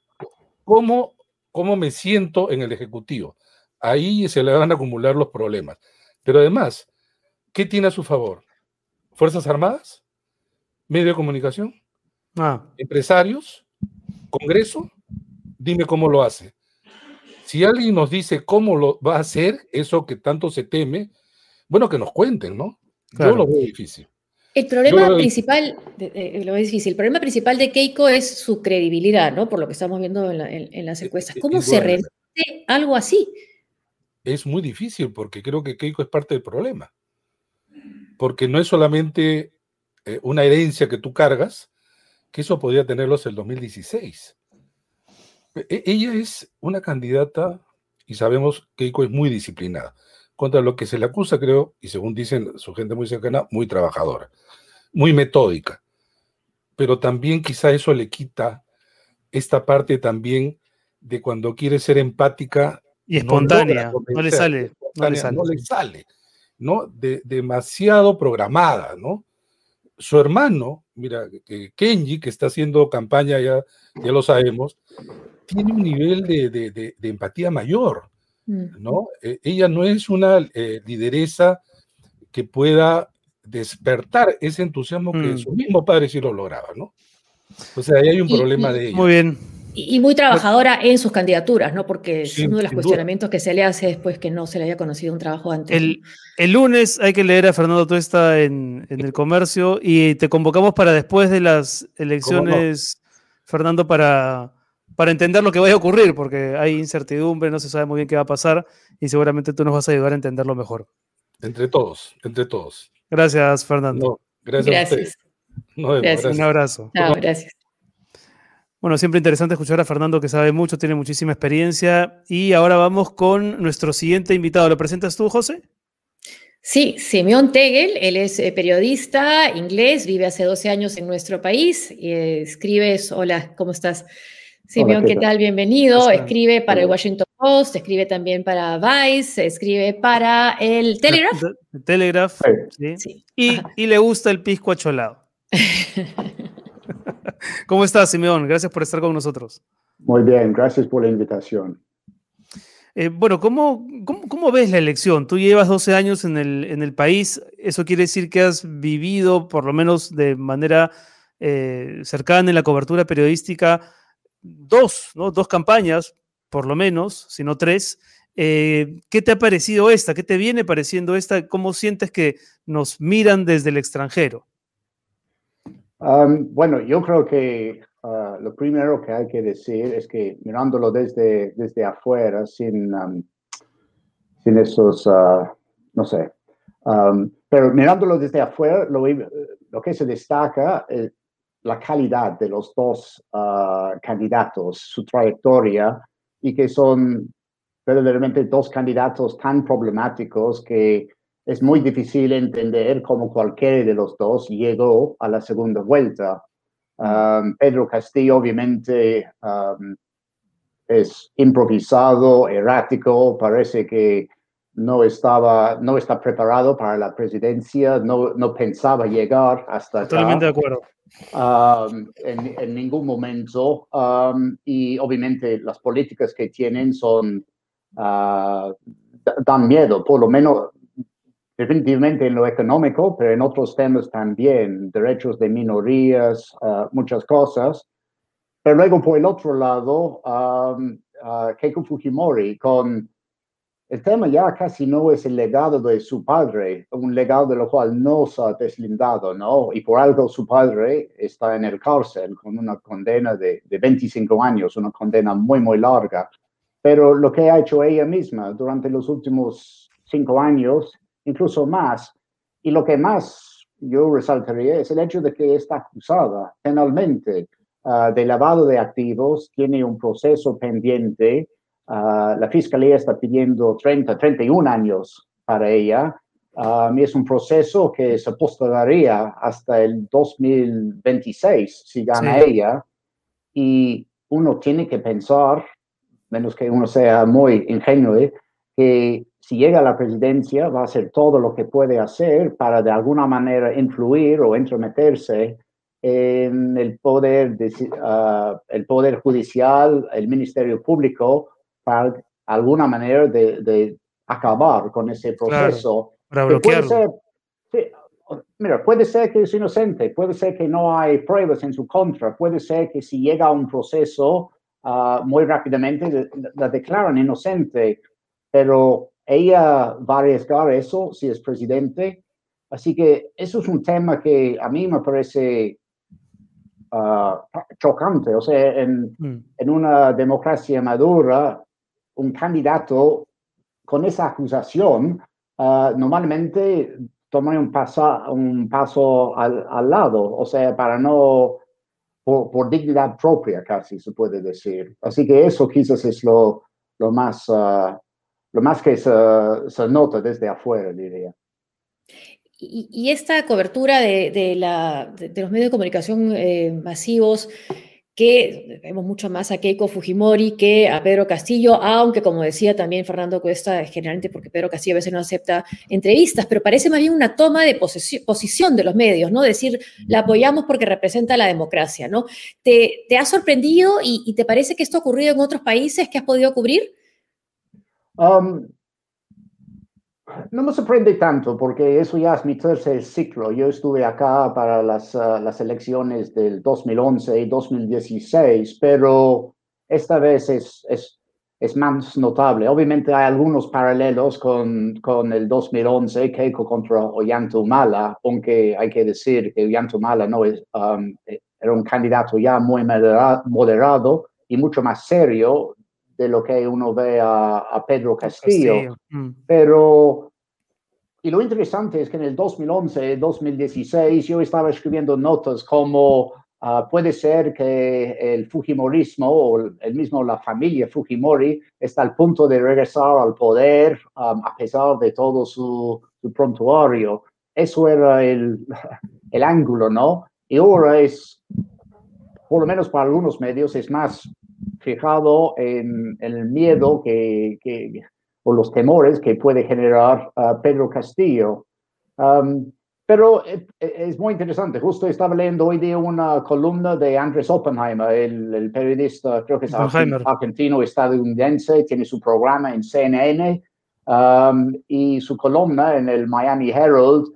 cómo, cómo me siento en el Ejecutivo ahí se le van a acumular los problemas. Pero además, ¿qué tiene a su favor? ¿Fuerzas Armadas? ¿Medio de comunicación? Ah. ¿Empresarios? ¿Congreso? Dime cómo lo hace. Si alguien nos dice cómo lo va a hacer, eso que tanto se teme, bueno, que nos cuenten, ¿no? Yo lo veo difícil. El problema principal, lo es difícil, el problema principal de Keiko es su credibilidad, ¿no? Por lo que estamos viendo en, las encuestas. ¿Cómo se repite algo así? es muy difícil porque creo que Keiko es parte del problema. Porque no es solamente eh, una herencia que tú cargas, que eso podría tenerlos el 2016. E, ella es una candidata, y sabemos que Keiko es muy disciplinada. Contra lo que se le acusa, creo, y según dicen su gente muy cercana, muy trabajadora, muy metódica. Pero también quizá eso le quita esta parte también de cuando quiere ser empática y espontánea, no, le sale, no le sale. No le sale, ¿no? De, demasiado programada, ¿no? Su hermano, mira, Kenji, que está haciendo campaña, ya, ya lo sabemos, tiene un nivel de, empatía mayor. ¿no? E, ella no es una eh, lideresa que pueda despertar ese entusiasmo que mm. su mismo padre sí lo lograba, ¿no? O sea, ahí hay un problema de ella. Muy bien. Y, muy trabajadora en sus candidaturas, ¿no? Porque es uno de los cuestionamientos que se le hace después que no se le haya conocido un trabajo antes. El, el lunes hay que leer a Fernando Tuesta en, en, el comercio y te convocamos para después de las elecciones, Fernando, para, para entender lo que vaya a ocurrir, porque hay incertidumbre, no se sabe muy bien qué va a pasar y seguramente tú nos vas a ayudar a entenderlo mejor. Entre todos, entre todos. Gracias, Fernando. gracias. gracias. gracias. Un abrazo. Gracias. Bueno, siempre interesante escuchar a Fernando que sabe mucho, tiene muchísima experiencia. Y ahora vamos con nuestro siguiente invitado. ¿Lo presentas tú, José? Sí, Simeón Tegel, él es eh, periodista inglés, vive hace 12 años en nuestro país y escribes, hola, ¿cómo estás? Simeón, ¿qué, tal? Bienvenido. Escribe para el Washington Post, escribe también para Vice, escribe para el Telegraph. Telegraph, sí. Y, y, le gusta el pisco acholado. ¿Cómo estás, Simeón? Gracias por estar con nosotros. Muy bien, gracias por la invitación. Eh, bueno, ¿cómo, ¿cómo, ves la elección? Tú llevas 12 años en el, en el, país, eso quiere decir que has vivido, por lo menos de manera eh, cercana en la cobertura periodística, dos, ¿no? dos campañas, por lo menos, si no tres. Eh, ¿Qué te ha parecido esta? ¿Qué te viene pareciendo esta? ¿Cómo sientes que nos miran desde el extranjero? Um, bueno, yo creo que uh, lo primero que hay que decir es que mirándolo desde, desde afuera, sin, um, sin esos, uh, no sé, um, pero mirándolo desde afuera, lo, lo que se destaca es la calidad de los dos uh, candidatos, su trayectoria, y que son verdaderamente dos candidatos tan problemáticos que es muy difícil entender cómo cualquiera de los dos llegó a la segunda vuelta. Um, Pedro Castillo obviamente um, es improvisado, errático, parece que no estaba, no está preparado para la presidencia, no, no pensaba llegar hasta Totalmente de acuerdo. Um, en, en, ningún momento. y obviamente las políticas que tienen son, uh, dan miedo, por lo menos definitivamente en lo económico, pero en otros temas también, derechos de minorías, uh, muchas cosas. Pero luego, por el otro lado, um, uh, Keiko Fujimori, con el tema ya casi no es el legado de su padre, un legado de lo cual no se ha deslindado, ¿no? Y por algo su padre está en el cárcel con una condena de, de 25 años, una condena muy, muy larga. Pero lo que ha hecho ella misma durante los últimos cinco años incluso más. Y lo que más yo resaltaría es el hecho de que está acusada penalmente uh, de lavado de activos, tiene un proceso pendiente. Uh, la fiscalía está pidiendo 30, 31 años para ella. Y es un proceso que se postergaría hasta el 2026 si gana ella. Y uno tiene que pensar, menos que uno sea muy ingenuo, que si llega a la presidencia, va a hacer todo lo que puede hacer para de alguna manera influir o entrometerse en el poder, de, uh, el poder judicial, el Ministerio Público, para alguna manera de, de acabar con ese proceso. Claro, puede ser, sí, mira, puede ser que es inocente, puede ser que no hay pruebas en su contra, puede ser que si llega a un proceso uh, muy rápidamente la declaran inocente, pero ella va a arriesgar eso si es presidente. Así que eso es un tema que a mí me parece ah, chocante. O sea, en, mm. en, una democracia madura, un candidato con esa acusación uh, normalmente toma un, paso, un paso al, al, lado, o sea, para no, por, dignidad propia casi se puede decir. Así que eso quizás es lo, lo más... Uh, lo más que se, se nota desde afuera, diría. Y, y esta cobertura de, de, la, de, los medios de comunicación eh, masivos, que vemos mucho más a Keiko Fujimori que a Pedro Castillo, aunque como decía también Fernando Cuesta, generalmente porque Pedro Castillo a veces no acepta entrevistas, pero parece más bien una toma de posición de los medios, ¿no? Decir, la apoyamos porque representa la democracia, ¿no? ¿Te, te ha sorprendido y, te parece que esto ha ocurrido en otros países que has podido cubrir? Um, no me sorprende tanto porque eso ya es mi tercer ciclo. Yo estuve acá para las, uh, las elecciones del 2011 y 2016, pero esta vez es, es, es, más notable. Obviamente hay algunos paralelos con, con el 2011, Keiko contra Ollanta aunque hay que decir que Ollanta no es, um, era un candidato ya muy moderado y mucho más serio de lo que uno ve a, Pedro Castillo. Mm. Pero, y lo interesante es que en el 2011, 2016, yo estaba escribiendo notas como ah, puede ser que el Fujimorismo o el mismo la familia Fujimori está al punto de regresar al poder um, a pesar de todo su, su prontuario. Eso era el, el ángulo, ¿no? Y ahora es, por lo menos para algunos medios, es más fijado en, el miedo que, que, o los temores que puede generar Pedro Castillo. Um, pero e, e, es, muy interesante. Justo estaba leyendo hoy día una columna de Andrés Oppenheimer, el, periodista, creo que es argentino estadounidense, tiene su programa en CNN um, y su columna en el Miami Herald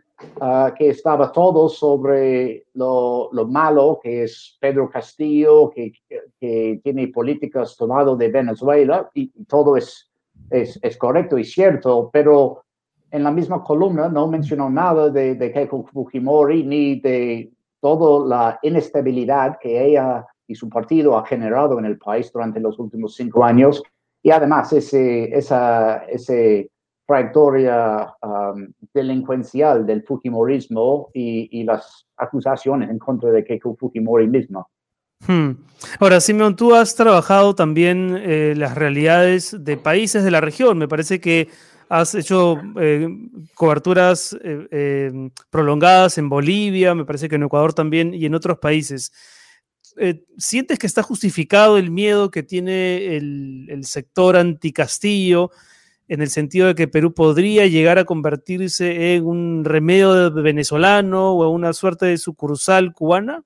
Ah, que estaba todo sobre lo, lo, malo que es Pedro Castillo, que, que tiene políticas tomado de Venezuela y todo es es, es correcto y cierto, pero en la misma columna no mencionó nada de, de Keiko Fujimori ni de toda la inestabilidad que ella y su partido ha generado en el país durante los últimos cinco años. Y además ese, esa ese trayectoria um, delincuencial del Fujimorismo y, las acusaciones en contra de Keiko Fujimori misma. Hmm. Ahora, Simón, tú has trabajado también eh, las realidades de países de la región. Me parece que has hecho eh, coberturas eh, eh, prolongadas en Bolivia, me parece que en Ecuador también y en otros países. ¿Sientes que está justificado el miedo que tiene el, el sector anticastillo en el sentido de que Perú podría llegar a convertirse en un remedio venezolano o en una suerte de sucursal cubana?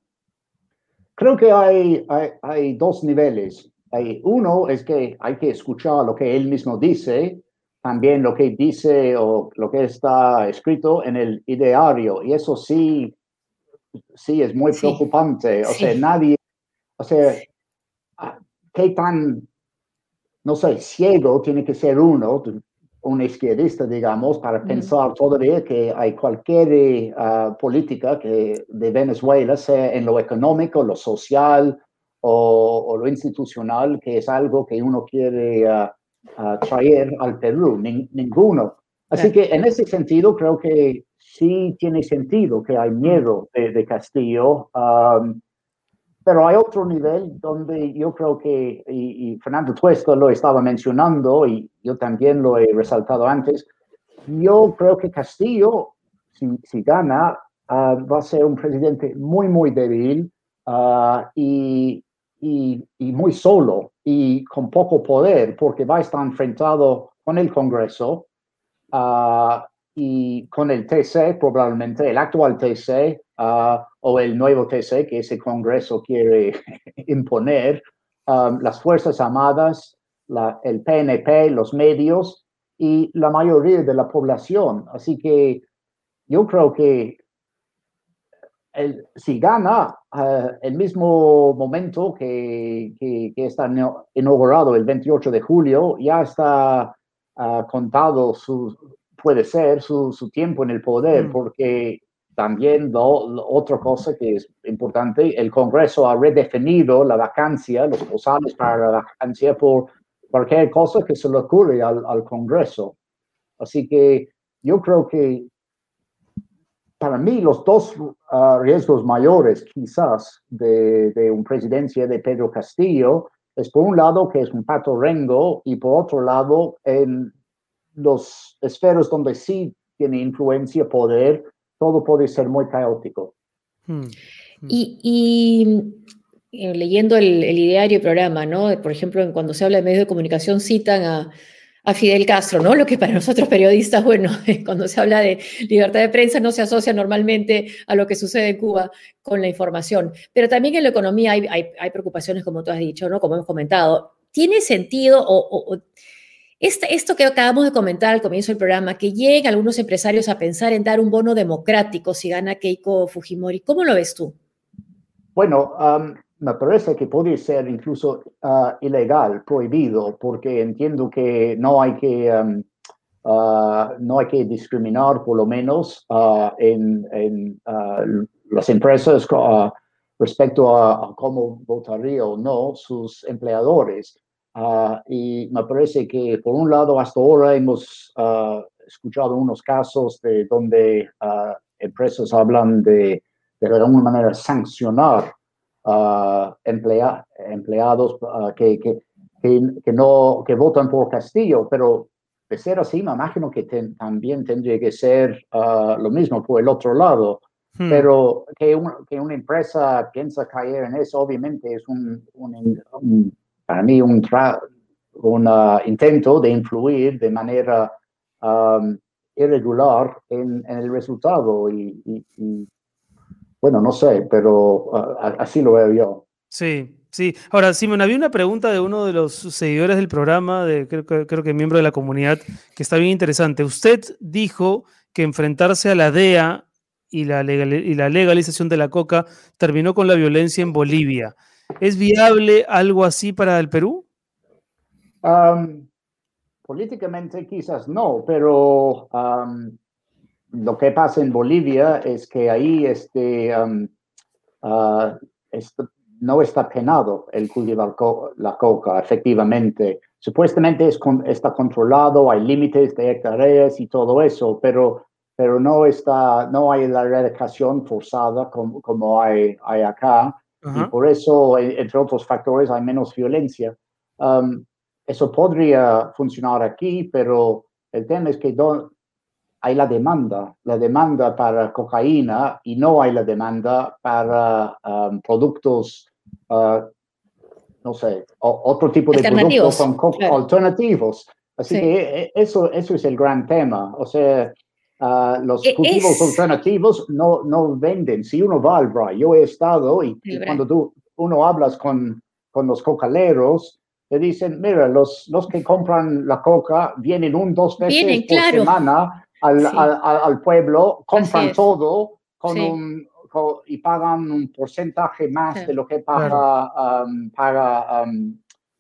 Creo que hay, hay, hay dos niveles. Hay, uno es que hay que escuchar lo que él mismo dice, también lo que dice o lo que está escrito en el ideario. Y eso sí, sí es muy preocupante. O sí. sea, nadie, o sea, qué tan, no sé, ciego tiene que ser uno, un izquierdista, digamos, para pensar todavía que hay cualquier uh, política que de Venezuela, sea en lo económico, lo social o, o lo institucional, que es algo que uno quiere uh, uh, traer al Perú, Ning ninguno. Así que en ese sentido creo que sí tiene sentido que hay miedo de, de Castillo, um, pero hay otro nivel donde yo creo que, y, y, Fernando Tuesto lo estaba mencionando y yo también lo he resaltado antes, yo creo que Castillo, si, si gana, uh, va a ser un presidente muy, muy débil uh, y, y, y, muy solo y con poco poder, porque va a estar enfrentado con el Congreso uh, y con el TC, probablemente, el actual TC uh, o el nuevo TC que ese Congreso quiere imponer, um, las Fuerzas Armadas, la, el PNP, los medios y la mayoría de la población. Así que yo creo que el, si gana uh, el mismo momento que, que, que, está inaugurado el 28 de julio, ya está uh, contado su, puede ser su, su, tiempo en el poder, mm. porque también lo, otra cosa que es importante, el Congreso ha redefinido la vacancia, los posales para la vacancia por cualquier cosa que se le ocurre al, Congreso. Así que yo creo que para mí los dos uh, riesgos mayores quizás de, de una presidencia de Pedro Castillo es por un lado que es un pato rengo y por otro lado en los esferos donde sí tiene influencia, poder, todo puede ser muy caótico. Hmm. Y, y eh, leyendo el, el, ideario programa, ¿no? Por ejemplo, cuando se habla de medios de comunicación citan a, a Fidel Castro, ¿no? Lo que para nosotros periodistas, bueno, cuando se habla de libertad de prensa no se asocia normalmente a lo que sucede en Cuba con la información. Pero también en la economía hay, hay, hay preocupaciones, como tú has dicho, ¿no? Como hemos comentado. ¿Tiene sentido o este, esto que acabamos de comentar al comienzo del programa, que lleguen algunos empresarios a pensar en dar un bono democrático si gana Keiko Fujimori, ¿cómo lo ves tú? Bueno, um, me parece que puede ser incluso uh, ilegal, prohibido, porque entiendo que no hay que, um, uh, no hay que discriminar, por lo menos, uh, en, en las empresas respecto a, a, cómo votaría o no sus empleadores. Y me parece que, por un lado, hasta ahora hemos escuchado unos casos de donde empresas hablan de, de alguna manera, sancionar uh, emplea, empleados uh, que, que, que, que, no, que votan por Castillo, pero de ser así, me imagino que ten, también tendría que ser uh, lo mismo por el otro lado. Hmm. Pero que, un, que, una empresa piensa caer en eso, obviamente es un, un, un para mí un, un intento de influir de manera um, irregular en, en, el resultado y, y, y bueno, no sé, pero uh, así lo veo yo. Sí, sí. Ahora, Simón, había una pregunta de uno de los seguidores del programa, de, creo, creo que miembro de la comunidad, que está bien interesante. Usted dijo que enfrentarse a la DEA y la, legal, y la legalización de la coca terminó con la violencia en Bolivia. ¿Es viable algo así para el Perú? Um, políticamente quizás no, pero lo que pasa en Bolivia es que ahí este, ah, este no está penado el cultivar la coca, efectivamente. Supuestamente es está controlado, hay límites de hectáreas y todo eso, pero, pero no, está, no hay la erradicación forzada como, como hay, hay acá. Y por eso, e, entre otros factores, hay menos violencia. eso podría funcionar aquí, pero el tema es que hay la demanda, la demanda para cocaína y no hay la demanda para um, productos, uh, no sé, otro tipo de productos con alternativos. Así que e, e, eso, eso es el gran tema. O sea, uh, los e, cultivos alternativos no, no venden. Si uno va al BRA, yo he estado y, cuando tú, uno hablas con, con los cocaleros, le dicen, mira, los, los que compran la coca vienen un, dos veces por semana al, al, al, pueblo, compran todo con un, y pagan un porcentaje más de lo que paga, um, paga um,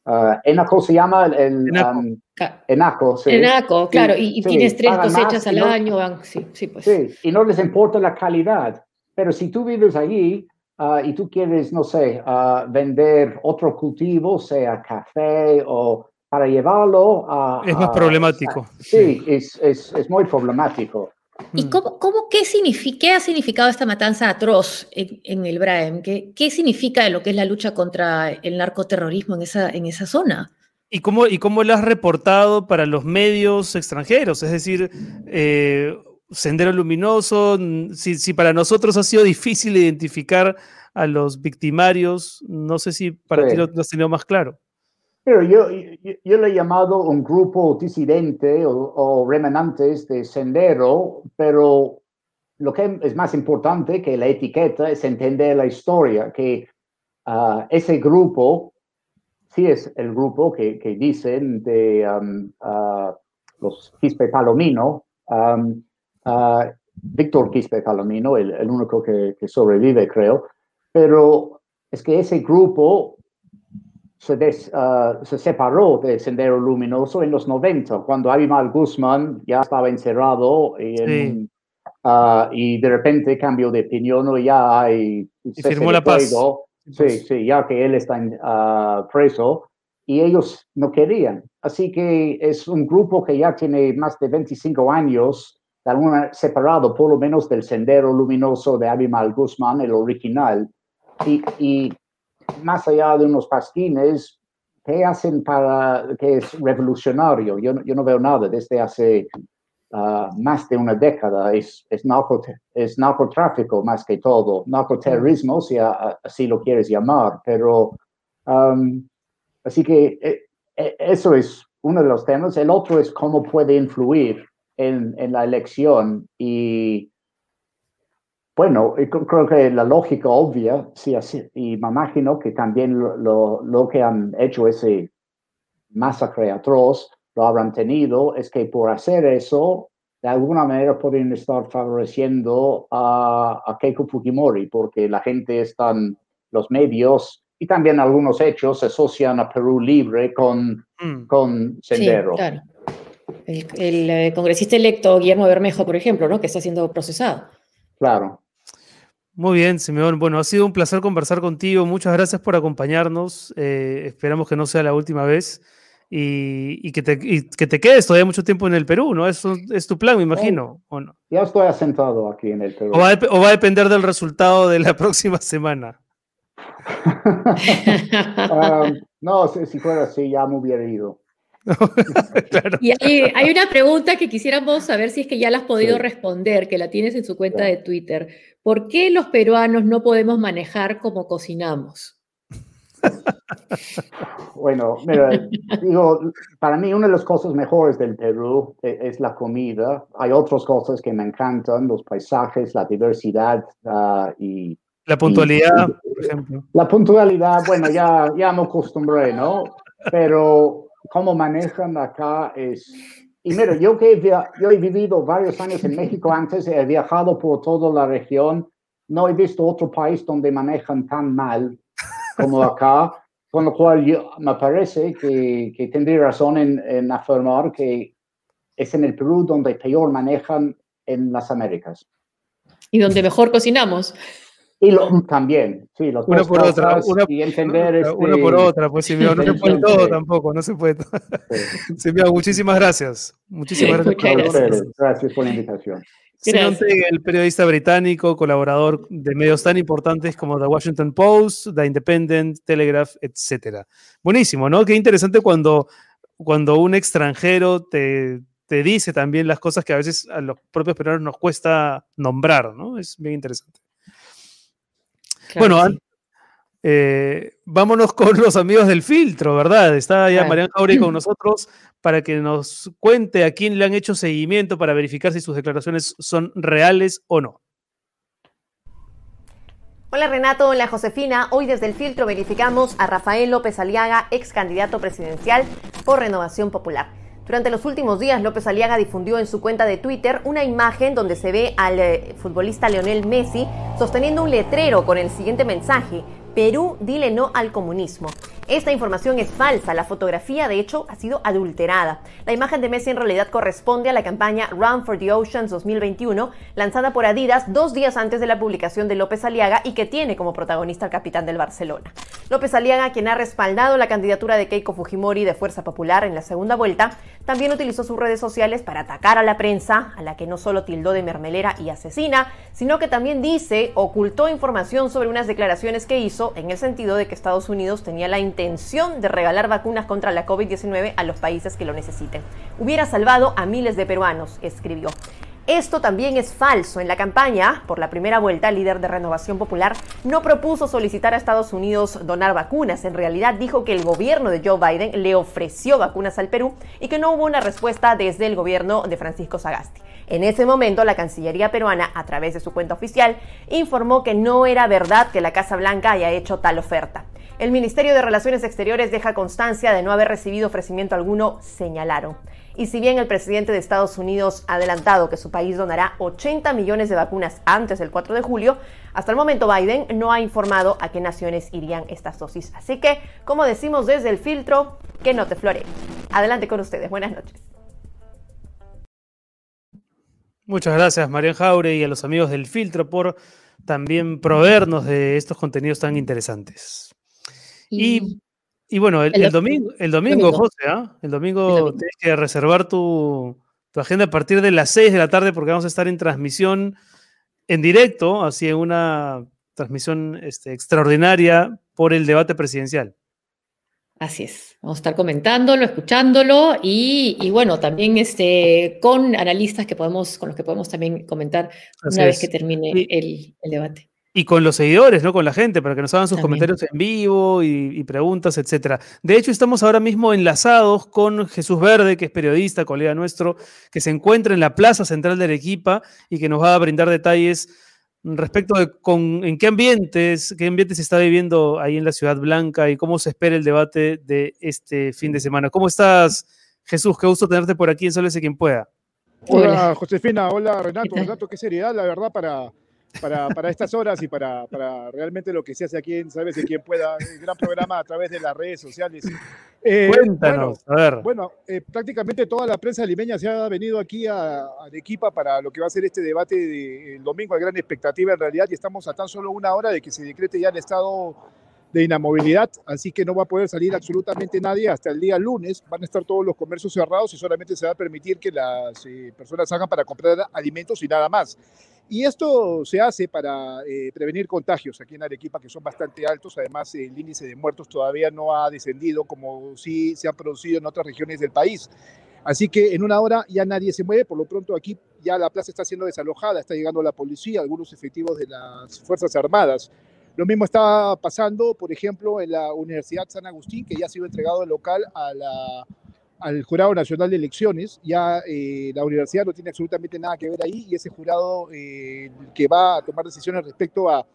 uh, Enaco se llama el, Enaco, um, Enaco, sí. Enaco claro, y, tienes tres cosechas al año, sí, sí, pues. sí, y no les importa la calidad, pero si tú vives allí uh, y tú quieres, no sé, uh, vender otro cultivo, sea café o para llevarlo a... Es más problemático. sí, Es, es, es, muy problemático. ¿Y mm. cómo, cómo qué, qué, ha significado esta matanza atroz en, en el Braem? ¿Qué, ¿Qué, significa lo que es la lucha contra el narcoterrorismo en esa, en esa zona? ¿Y cómo, ¿Y cómo lo has reportado para los medios extranjeros? Es decir, eh, Sendero Luminoso, si, si, para nosotros ha sido difícil identificar a los victimarios, no sé si para ti lo, lo has tenido más claro. Pero yo, yo, le he llamado un grupo disidente o, remanentes de Sendero, pero lo que es más importante que la etiqueta es entender la historia, que ah, ese grupo, sí es el grupo que, que dicen de um, uh, los Quispe Palomino, um, uh, Víctor Quispe Palomino, el, el único que, que sobrevive, creo, pero es que ese grupo se, ah, se, separó de Sendero Luminoso en los 90, cuando Abimal Guzmán ya estaba encerrado y, ah, y de repente cambió de opinión y ya hay... Y firmó la paz. Sí, sí, ya que él está uh, preso y ellos no querían. Así que es un grupo que ya tiene más de 25 años, separado por lo menos del Sendero Luminoso de Abimal Guzmán, el original. Y, y más allá de unos pasquines, ¿qué hacen para que es revolucionario? Yo, yo no veo nada desde hace ah, más de una década. Es, es, es narcotráfico más que todo, narcoterrorismo, si así lo quieres llamar. Pero, así que eh, eh, eso es uno de los temas. El otro es cómo puede influir en, en la elección y bueno, creo que la lógica obvia, sí, así, y me imagino que también lo, lo, que han hecho ese masacre atroz, lo habrán tenido, es que por hacer eso, de alguna manera pueden estar favoreciendo a, a Keiko Fujimori, porque la gente están, los medios y también algunos hechos se asocian a Perú Libre con, mm. con Sendero. Sí, claro. El, el, eh, congresista electo Guillermo Bermejo, por ejemplo, ¿no? que está siendo procesado. Claro. Muy bien, Simeón. Bueno, ha sido un placer conversar contigo. Muchas gracias por acompañarnos. Eh, esperamos que no sea la última vez y, que, te, que, te, quedes todavía mucho tiempo en el Perú, ¿no? Eso es tu plan, me imagino. ¿o no? Ya estoy asentado aquí en el Perú. ¿O va, a, depender del resultado de la próxima semana? Ah, no, si, fuera así, ya me hubiera ido. Y hay, una pregunta que quisiéramos saber si es que ya la has podido responder, que la tienes en su cuenta de Twitter. ¿Por qué los peruanos no podemos manejar como cocinamos? Bueno, mira, digo, para mí una de las cosas mejores del Perú e, es, la comida. Hay otras cosas que me encantan, los paisajes, la diversidad ah, y... La puntualidad, por ejemplo. La puntualidad, bueno, ya, ya me acostumbré, ¿no? Pero cómo manejan acá es... Y mira, yo que he, yo he vivido varios años en México antes, he viajado por toda la región, no he visto otro país donde manejan tan mal como acá. con lo cual yo, me parece que, que tendría razón en, en, afirmar que es en el Perú donde peor manejan en las Américas. Y donde mejor cocinamos. Y lo, también, sí, los una por otra, una, y entender una, este, una por otra, pues Simeón, no se puede todo tampoco, no se puede todo. Sí. Simeón, muchísimas gracias. Muchísimas gracias. Muchas gracias. gracias por la invitación. El periodista británico, colaborador de medios tan importantes como The Washington Post, The Independent, Telegraph, etc. Buenísimo, ¿no? Qué interesante cuando, cuando un extranjero te, te dice también las cosas que a veces a los propios peruanos nos cuesta nombrar, ¿no? Es bien interesante. Claro bueno, sí. eh, vámonos con los amigos del filtro, ¿verdad? Está ya Marian Jauri con nosotros para que nos cuente a quién le han hecho seguimiento para verificar si sus declaraciones son reales o no. Hola Renato, hola Josefina. Hoy desde el filtro verificamos a Rafael López Aliaga, ex candidato presidencial por Renovación Popular. Durante los últimos días, López Aliaga difundió en su cuenta de Twitter una imagen donde se ve al eh, futbolista Leonel Messi sosteniendo un letrero con el siguiente mensaje. Perú, dile no al comunismo. Esta información es falsa. La fotografía, de hecho, ha sido adulterada. La imagen de Messi en realidad corresponde a la campaña Run for the Oceans 2021, lanzada por Adidas dos días antes de la publicación de López Aliaga y que tiene como protagonista al capitán del Barcelona. López Aliaga, quien ha respaldado la candidatura de Keiko Fujimori de Fuerza Popular en la segunda vuelta, también utilizó sus redes sociales para atacar a la prensa, a la que no solo tildó de mermelera y asesina, sino que también dice ocultó información sobre unas declaraciones que hizo en el sentido de que Estados Unidos tenía la intención de regalar vacunas contra la COVID-19 a los países que lo necesiten. Hubiera salvado a miles de peruanos, escribió. Esto también es falso. En la campaña, por la primera vuelta, el líder de Renovación Popular no propuso solicitar a Estados Unidos donar vacunas. En realidad dijo que el gobierno de Joe Biden le ofreció vacunas al Perú y que no hubo una respuesta desde el gobierno de Francisco Sagasti. En ese momento, la Cancillería peruana, a través de su cuenta oficial, informó que no era verdad que la Casa Blanca haya hecho tal oferta. El Ministerio de Relaciones Exteriores deja constancia de no haber recibido ofrecimiento alguno, señalaron. Y si bien el presidente de Estados Unidos ha adelantado que su país donará 80 millones de vacunas antes del 4 de julio, hasta el momento Biden no ha informado a qué naciones irían estas dosis. Así que, como decimos desde el filtro, que no te flore. Adelante con ustedes. Buenas noches. Muchas gracias, Marian Jaure, y a los amigos del filtro por también proveernos de estos contenidos tan interesantes. Y, y, bueno, el, el, domingo, el domingo, domingo. José, ¿eh? el, domingo el domingo tienes que reservar tu, tu, agenda a partir de las 6 de la tarde porque vamos a estar en transmisión en directo, así en una transmisión este, extraordinaria por el debate presidencial. Así es, vamos a estar comentándolo, escuchándolo y, y, bueno, también este, con analistas que podemos, con los que podemos también comentar Así una es. vez que termine y, el, el, debate. Y con los seguidores, ¿no? Con la gente, para que nos hagan sus también. comentarios en vivo y, y, preguntas, etcétera. De hecho, estamos ahora mismo enlazados con Jesús Verde, que es periodista, colega nuestro, que se encuentra en la Plaza Central de Arequipa y que nos va a brindar detalles respecto de con, en qué ambientes, qué ambientes se está viviendo ahí en la Ciudad Blanca y cómo se espera el debate de este fin de semana. ¿Cómo estás, Jesús? Qué gusto tenerte por aquí en Sálvese quien pueda. Hola, Josefina. Hola, Renato. Renato, qué seriedad, la verdad, para, para, para estas horas y para, para, realmente lo que se hace aquí en Sálvese quien pueda. El gran programa a través de las redes sociales. Eh, Cuéntanos, bueno, a ver. Bueno, eh, prácticamente toda la prensa limeña se ha venido aquí a, a Arequipa para lo que va a ser este debate de, el domingo. Hay gran expectativa en realidad y estamos a tan solo una hora de que se decrete ya el estado de inamovilidad, así que no va a poder salir absolutamente nadie hasta el día lunes. Van a estar todos los comercios cerrados y solamente se va a permitir que las eh, personas hagan para comprar alimentos y nada más. Y esto se hace para eh, prevenir contagios aquí en Arequipa, que son bastante altos. Además, el índice de muertos todavía no ha descendido como sí se han producido en otras regiones del país. Así que en una hora ya nadie se mueve. Por lo pronto aquí ya la plaza está siendo desalojada, está llegando la policía, algunos efectivos de las Fuerzas Armadas. Lo mismo está pasando, por ejemplo, en la Universidad San Agustín, que ya ha sido entregado el local a la al Jurado Nacional de Elecciones. Ya eh, la universidad no tiene absolutamente nada que ver ahí y ese jurado eh, que va a tomar decisiones respecto a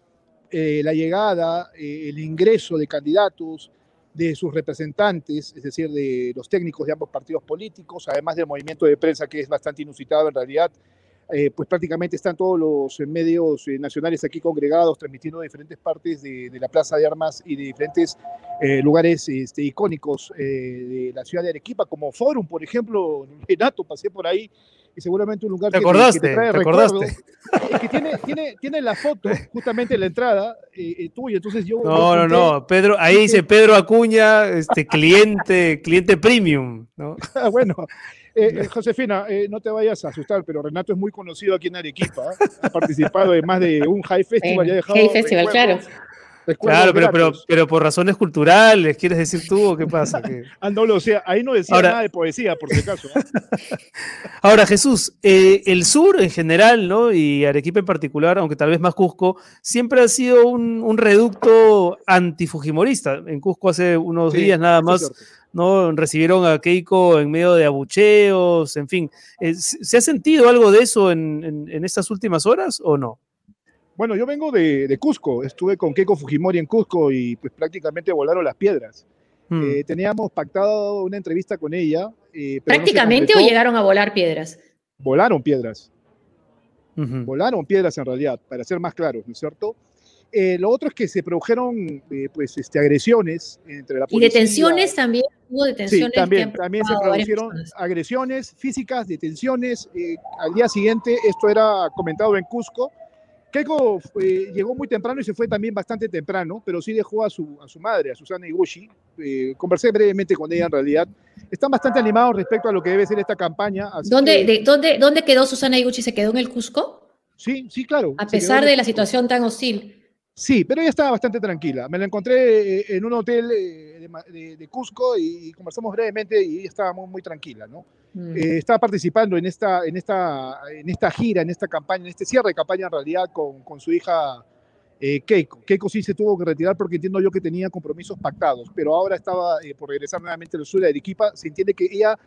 eh, la llegada, eh, el ingreso de candidatos, de sus representantes, es decir, de los técnicos de ambos partidos políticos, además del movimiento de prensa que es bastante inusitado en realidad. Eh, pues prácticamente están todos los medios nacionales aquí congregados, transmitiendo de diferentes partes de, la Plaza de Armas y de diferentes lugares este, icónicos de la ciudad de Arequipa, como Forum, por ejemplo, Renato, pasé por ahí, y seguramente un lugar que, te, trae recuerdo. Es que tiene, tiene, tiene la foto justamente en la entrada eh, tuya, entonces yo... No, no, no, Pedro, ahí dice Pedro Acuña, este cliente, cliente premium, ¿no? Ah, bueno, eh, eh, Josefina, no te vayas a asustar, pero Renato es muy conocido aquí en Arequipa, ha participado en más de un High Festival, ya ha dejado... High Festival, claro. Claro, pero, pero, pero, por razones culturales, ¿quieres decir tú o qué pasa? ah, no lo sé, ahí no decía nada de poesía, por si acaso. Ahora, Jesús, eh, el sur en general, ¿no? Y Arequipa en particular, aunque tal vez más Cusco, siempre ha sido un, reducto antifujimorista. En Cusco hace unos días nada más. ¿No? Recibieron a Keiko en medio de abucheos, en fin. Eh, ¿Se ha sentido algo de eso en estas últimas horas o no? Bueno, yo vengo de, Cusco, estuve con Keiko Fujimori en Cusco y pues prácticamente volaron las piedras. Hmm. Eh, teníamos pactado una entrevista con ella. Eh, ¿Prácticamente o llegaron a volar piedras? Volaron piedras. Volaron piedras en realidad, para ser más claros, ¿no es cierto? Eh, lo otro es que se produjeron pues, este, agresiones entre la policía. ¿Y detenciones también? ¿Hubo detenciones? Sí, también, también se produjeron agresiones físicas, detenciones. al día siguiente, esto era comentado en Cusco, Keiko eh, llegó muy temprano y se fue también bastante temprano, pero sí dejó a su, a su madre, a Susana Iguchi. Eh, conversé brevemente con ella en realidad. Están bastante animados respecto a lo que debe ser esta campaña. ¿Dónde, ¿dónde, ¿Dónde quedó Susana Iguchi? ¿Se quedó en el Cusco? Sí, sí, claro. A pesar de la situación tan hostil. Sí, pero ella estaba bastante tranquila. Me la encontré eh, en un hotel eh, de, Cusco y conversamos brevemente y ella estaba muy, tranquila, ¿no? Mm. Eh, estaba participando en esta, en, esta, en esta gira, en esta campaña, en este cierre de campaña en realidad con, con su hija Keiko. Keiko sí se tuvo que retirar porque entiendo yo que tenía compromisos pactados, pero ahora estaba por regresar nuevamente al sur de Arequipa. Se entiende que ella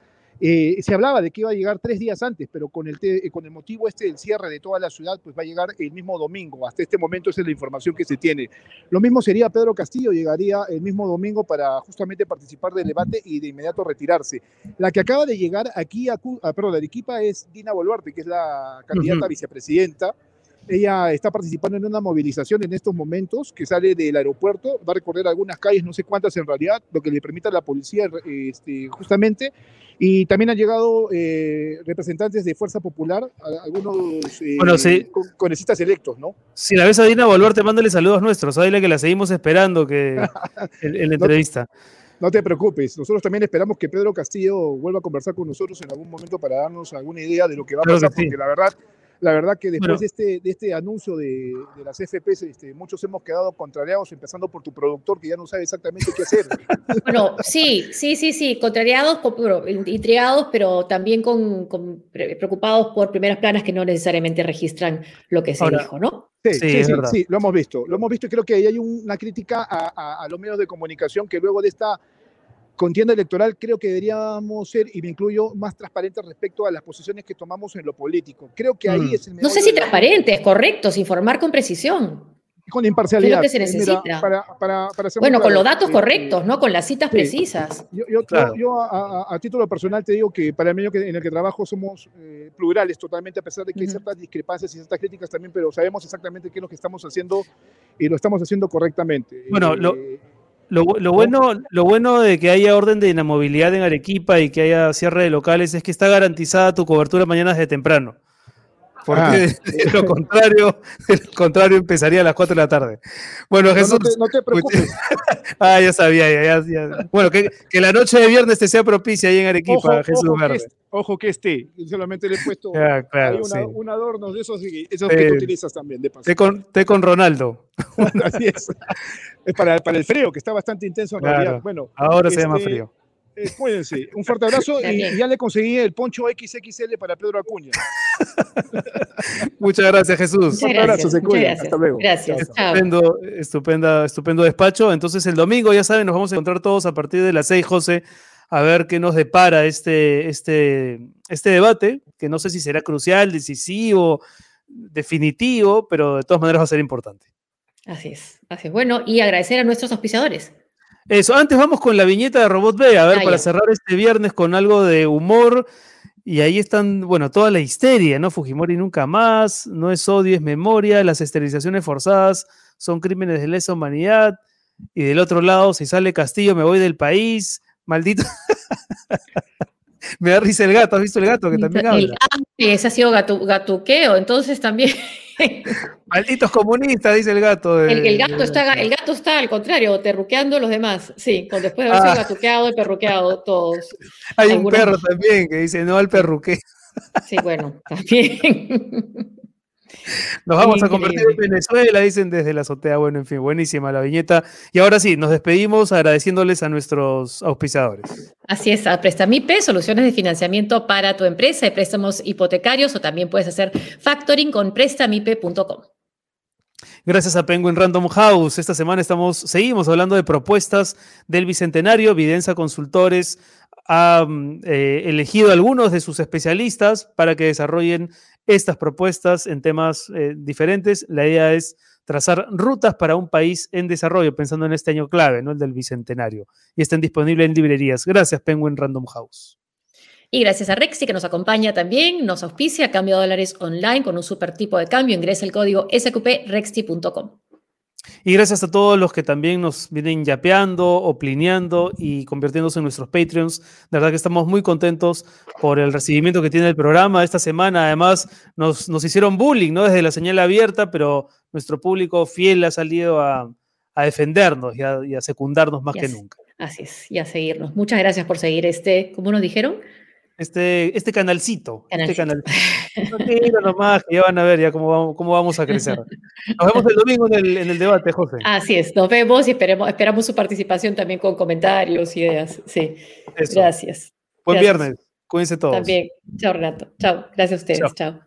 eh, se hablaba de que iba a llegar tres días antes, pero con el, eh, con el motivo este del cierre de toda la ciudad, pues va a llegar el mismo domingo. Hasta este momento esa es la información que se tiene. Lo mismo sería Pedro Castillo, llegaría el mismo domingo para justamente participar del debate y de inmediato retirarse. La que acaba de llegar aquí a, a perdón, a Arequipa es Dina Boluarte, que es la candidata a vicepresidenta. Ella está participando en una movilización en estos momentos que sale del aeropuerto, va a recorrer algunas calles, no sé cuántas en realidad, lo que le permite a la policía este, justamente. Y también han llegado eh, representantes de Fuerza Popular, algunos eh, bueno, congresistas electos, ¿no? Si la ves a Dina Boluarte, mándale saludos nuestros, dile que la seguimos esperando que, en, la entrevista. No te preocupes, nosotros también esperamos que Pedro Castillo vuelva a conversar con nosotros en algún momento para darnos alguna idea de lo que va a pasar, porque la verdad la verdad que después de, este, de este anuncio de, de las FPS, este, muchos hemos quedado contrariados, empezando por tu productor, que ya no sabe exactamente qué hacer. Bueno, sí, sí, sí, sí, contrariados, intrigados, pero también con, preocupados por primeras planas que no necesariamente registran lo que se dijo, ¿no? Sí, sí, sí, sí, lo hemos visto. Lo hemos visto y creo que ahí hay una crítica a, a los medios de comunicación que luego de esta contienda electoral creo que deberíamos ser, y me incluyo, más transparentes respecto a las posiciones que tomamos en lo político. Creo que ahí mm. es el No sé si transparentes, correctos, informar con precisión. Con imparcialidad. lo que se necesita. bueno, con los datos correctos, ¿no? Con las citas precisas. Yo, yo, a, título personal te digo que para el medio en el que trabajo somos eh, plurales totalmente, a pesar de que hay ciertas discrepancias y ciertas críticas también, pero sabemos exactamente qué es lo que estamos haciendo y lo estamos haciendo correctamente. Bueno, lo, eh, lo, bueno, lo bueno de que haya orden de inamovilidad en Arequipa y que haya cierre de locales es que está garantizada tu cobertura mañana desde temprano. Porque ah. de lo contrario, el contrario empezaría a las 4 de la tarde. Bueno, Jesús. No te, preocupes. ah, ya sabía, ya, ya, Bueno, que, que, la noche de viernes te sea propicia ahí en Arequipa, Jesús ojo Verde. Que, ojo que esté. Solamente le he puesto claro, un adorno de esos, esos que tú utilizas también, de paso. Té con, té con Ronaldo. Así es. Es para, para, el frío, que está bastante intenso en realidad. Bueno, ahora se llama este, frío. Eh, cuídense. Un fuerte abrazo y, ya le conseguí el poncho XXL para Pedro Acuña. Muchas gracias, Jesús. Un abrazo, se cuida. Hasta luego. Gracias. Estupendo, estupenda, estupendo despacho. Entonces, el domingo, ya saben, nos vamos a encontrar todos a partir de las 6, José, a ver qué nos depara este, este, este debate, que no sé si será crucial, decisivo, definitivo, pero de todas maneras va a ser importante. Así es, así es. Bueno, y agradecer a nuestros auspiciadores. Eso, antes vamos con la viñeta de Robot B, a ver, ah, para cerrar este viernes con algo de humor Y ahí están, bueno, toda la histeria, ¿no? Fujimori nunca más, no es odio, es memoria, las esterilizaciones forzadas son crímenes de lesa humanidad. Y del otro lado, si sale Castillo, me voy del país, maldito. me da risa el gato, ¿has visto el gato que también habla? ah, ese ha sido gatuqueo, entonces también. Malditos comunistas, dice el gato. el, gato está, el gato está al contrario, terruqueando a los demás. Sí, con después de haber sido ah. gatuqueado y perruqueado todos. Hay un perro también que dice no al perruque. Sí, bueno, también. Nos vamos a convertir en Venezuela, dicen desde la azotea. Bueno, en fin, buenísima la viñeta. Y ahora sí, nos despedimos agradeciéndoles a nuestros auspiciadores. Así es, a Prestamipe, soluciones de financiamiento para tu empresa, préstamos hipotecarios o también puedes hacer factoring con prestamipe.com. Gracias a Penguin Random House. Esta semana estamos, seguimos hablando de propuestas del Bicentenario. Videnza Consultores ha mm, eh, elegido algunos de sus especialistas para que desarrollen estas propuestas en temas eh, diferentes. La idea es trazar rutas para un país en desarrollo, pensando en este año clave, ¿no? El del Bicentenario. Y están disponibles en librerías. Gracias, Penguin Random House. Y gracias a Rexy que nos acompaña también, nos auspicia cambio dólares online con un super tipo de cambio. Ingresa el código sqprexy.com. Y gracias a todos los que también nos vienen yapeando, oplineando y convirtiéndose en nuestros Patreons. De verdad que estamos muy contentos por el recibimiento que tiene el programa. Esta semana, además, nos, hicieron bullying, ¿no? Desde la señal abierta, pero nuestro público fiel ha salido a, defendernos y a, secundarnos más que nunca. Así es, y a seguirnos. Muchas gracias por seguir este, ¿cómo nos dijeron? Este, este canalcito. Este canalcito. nomás, que ya van a ver ya cómo vamos, cómo vamos a crecer. Nos vemos el domingo en el, en el debate, José. Así es, nos vemos y esperemos, esperamos su participación también con comentarios, ideas. Sí, gracias. Buen viernes, cuídense todos. También. Chao, Renato. Chao, gracias a ustedes. Chao.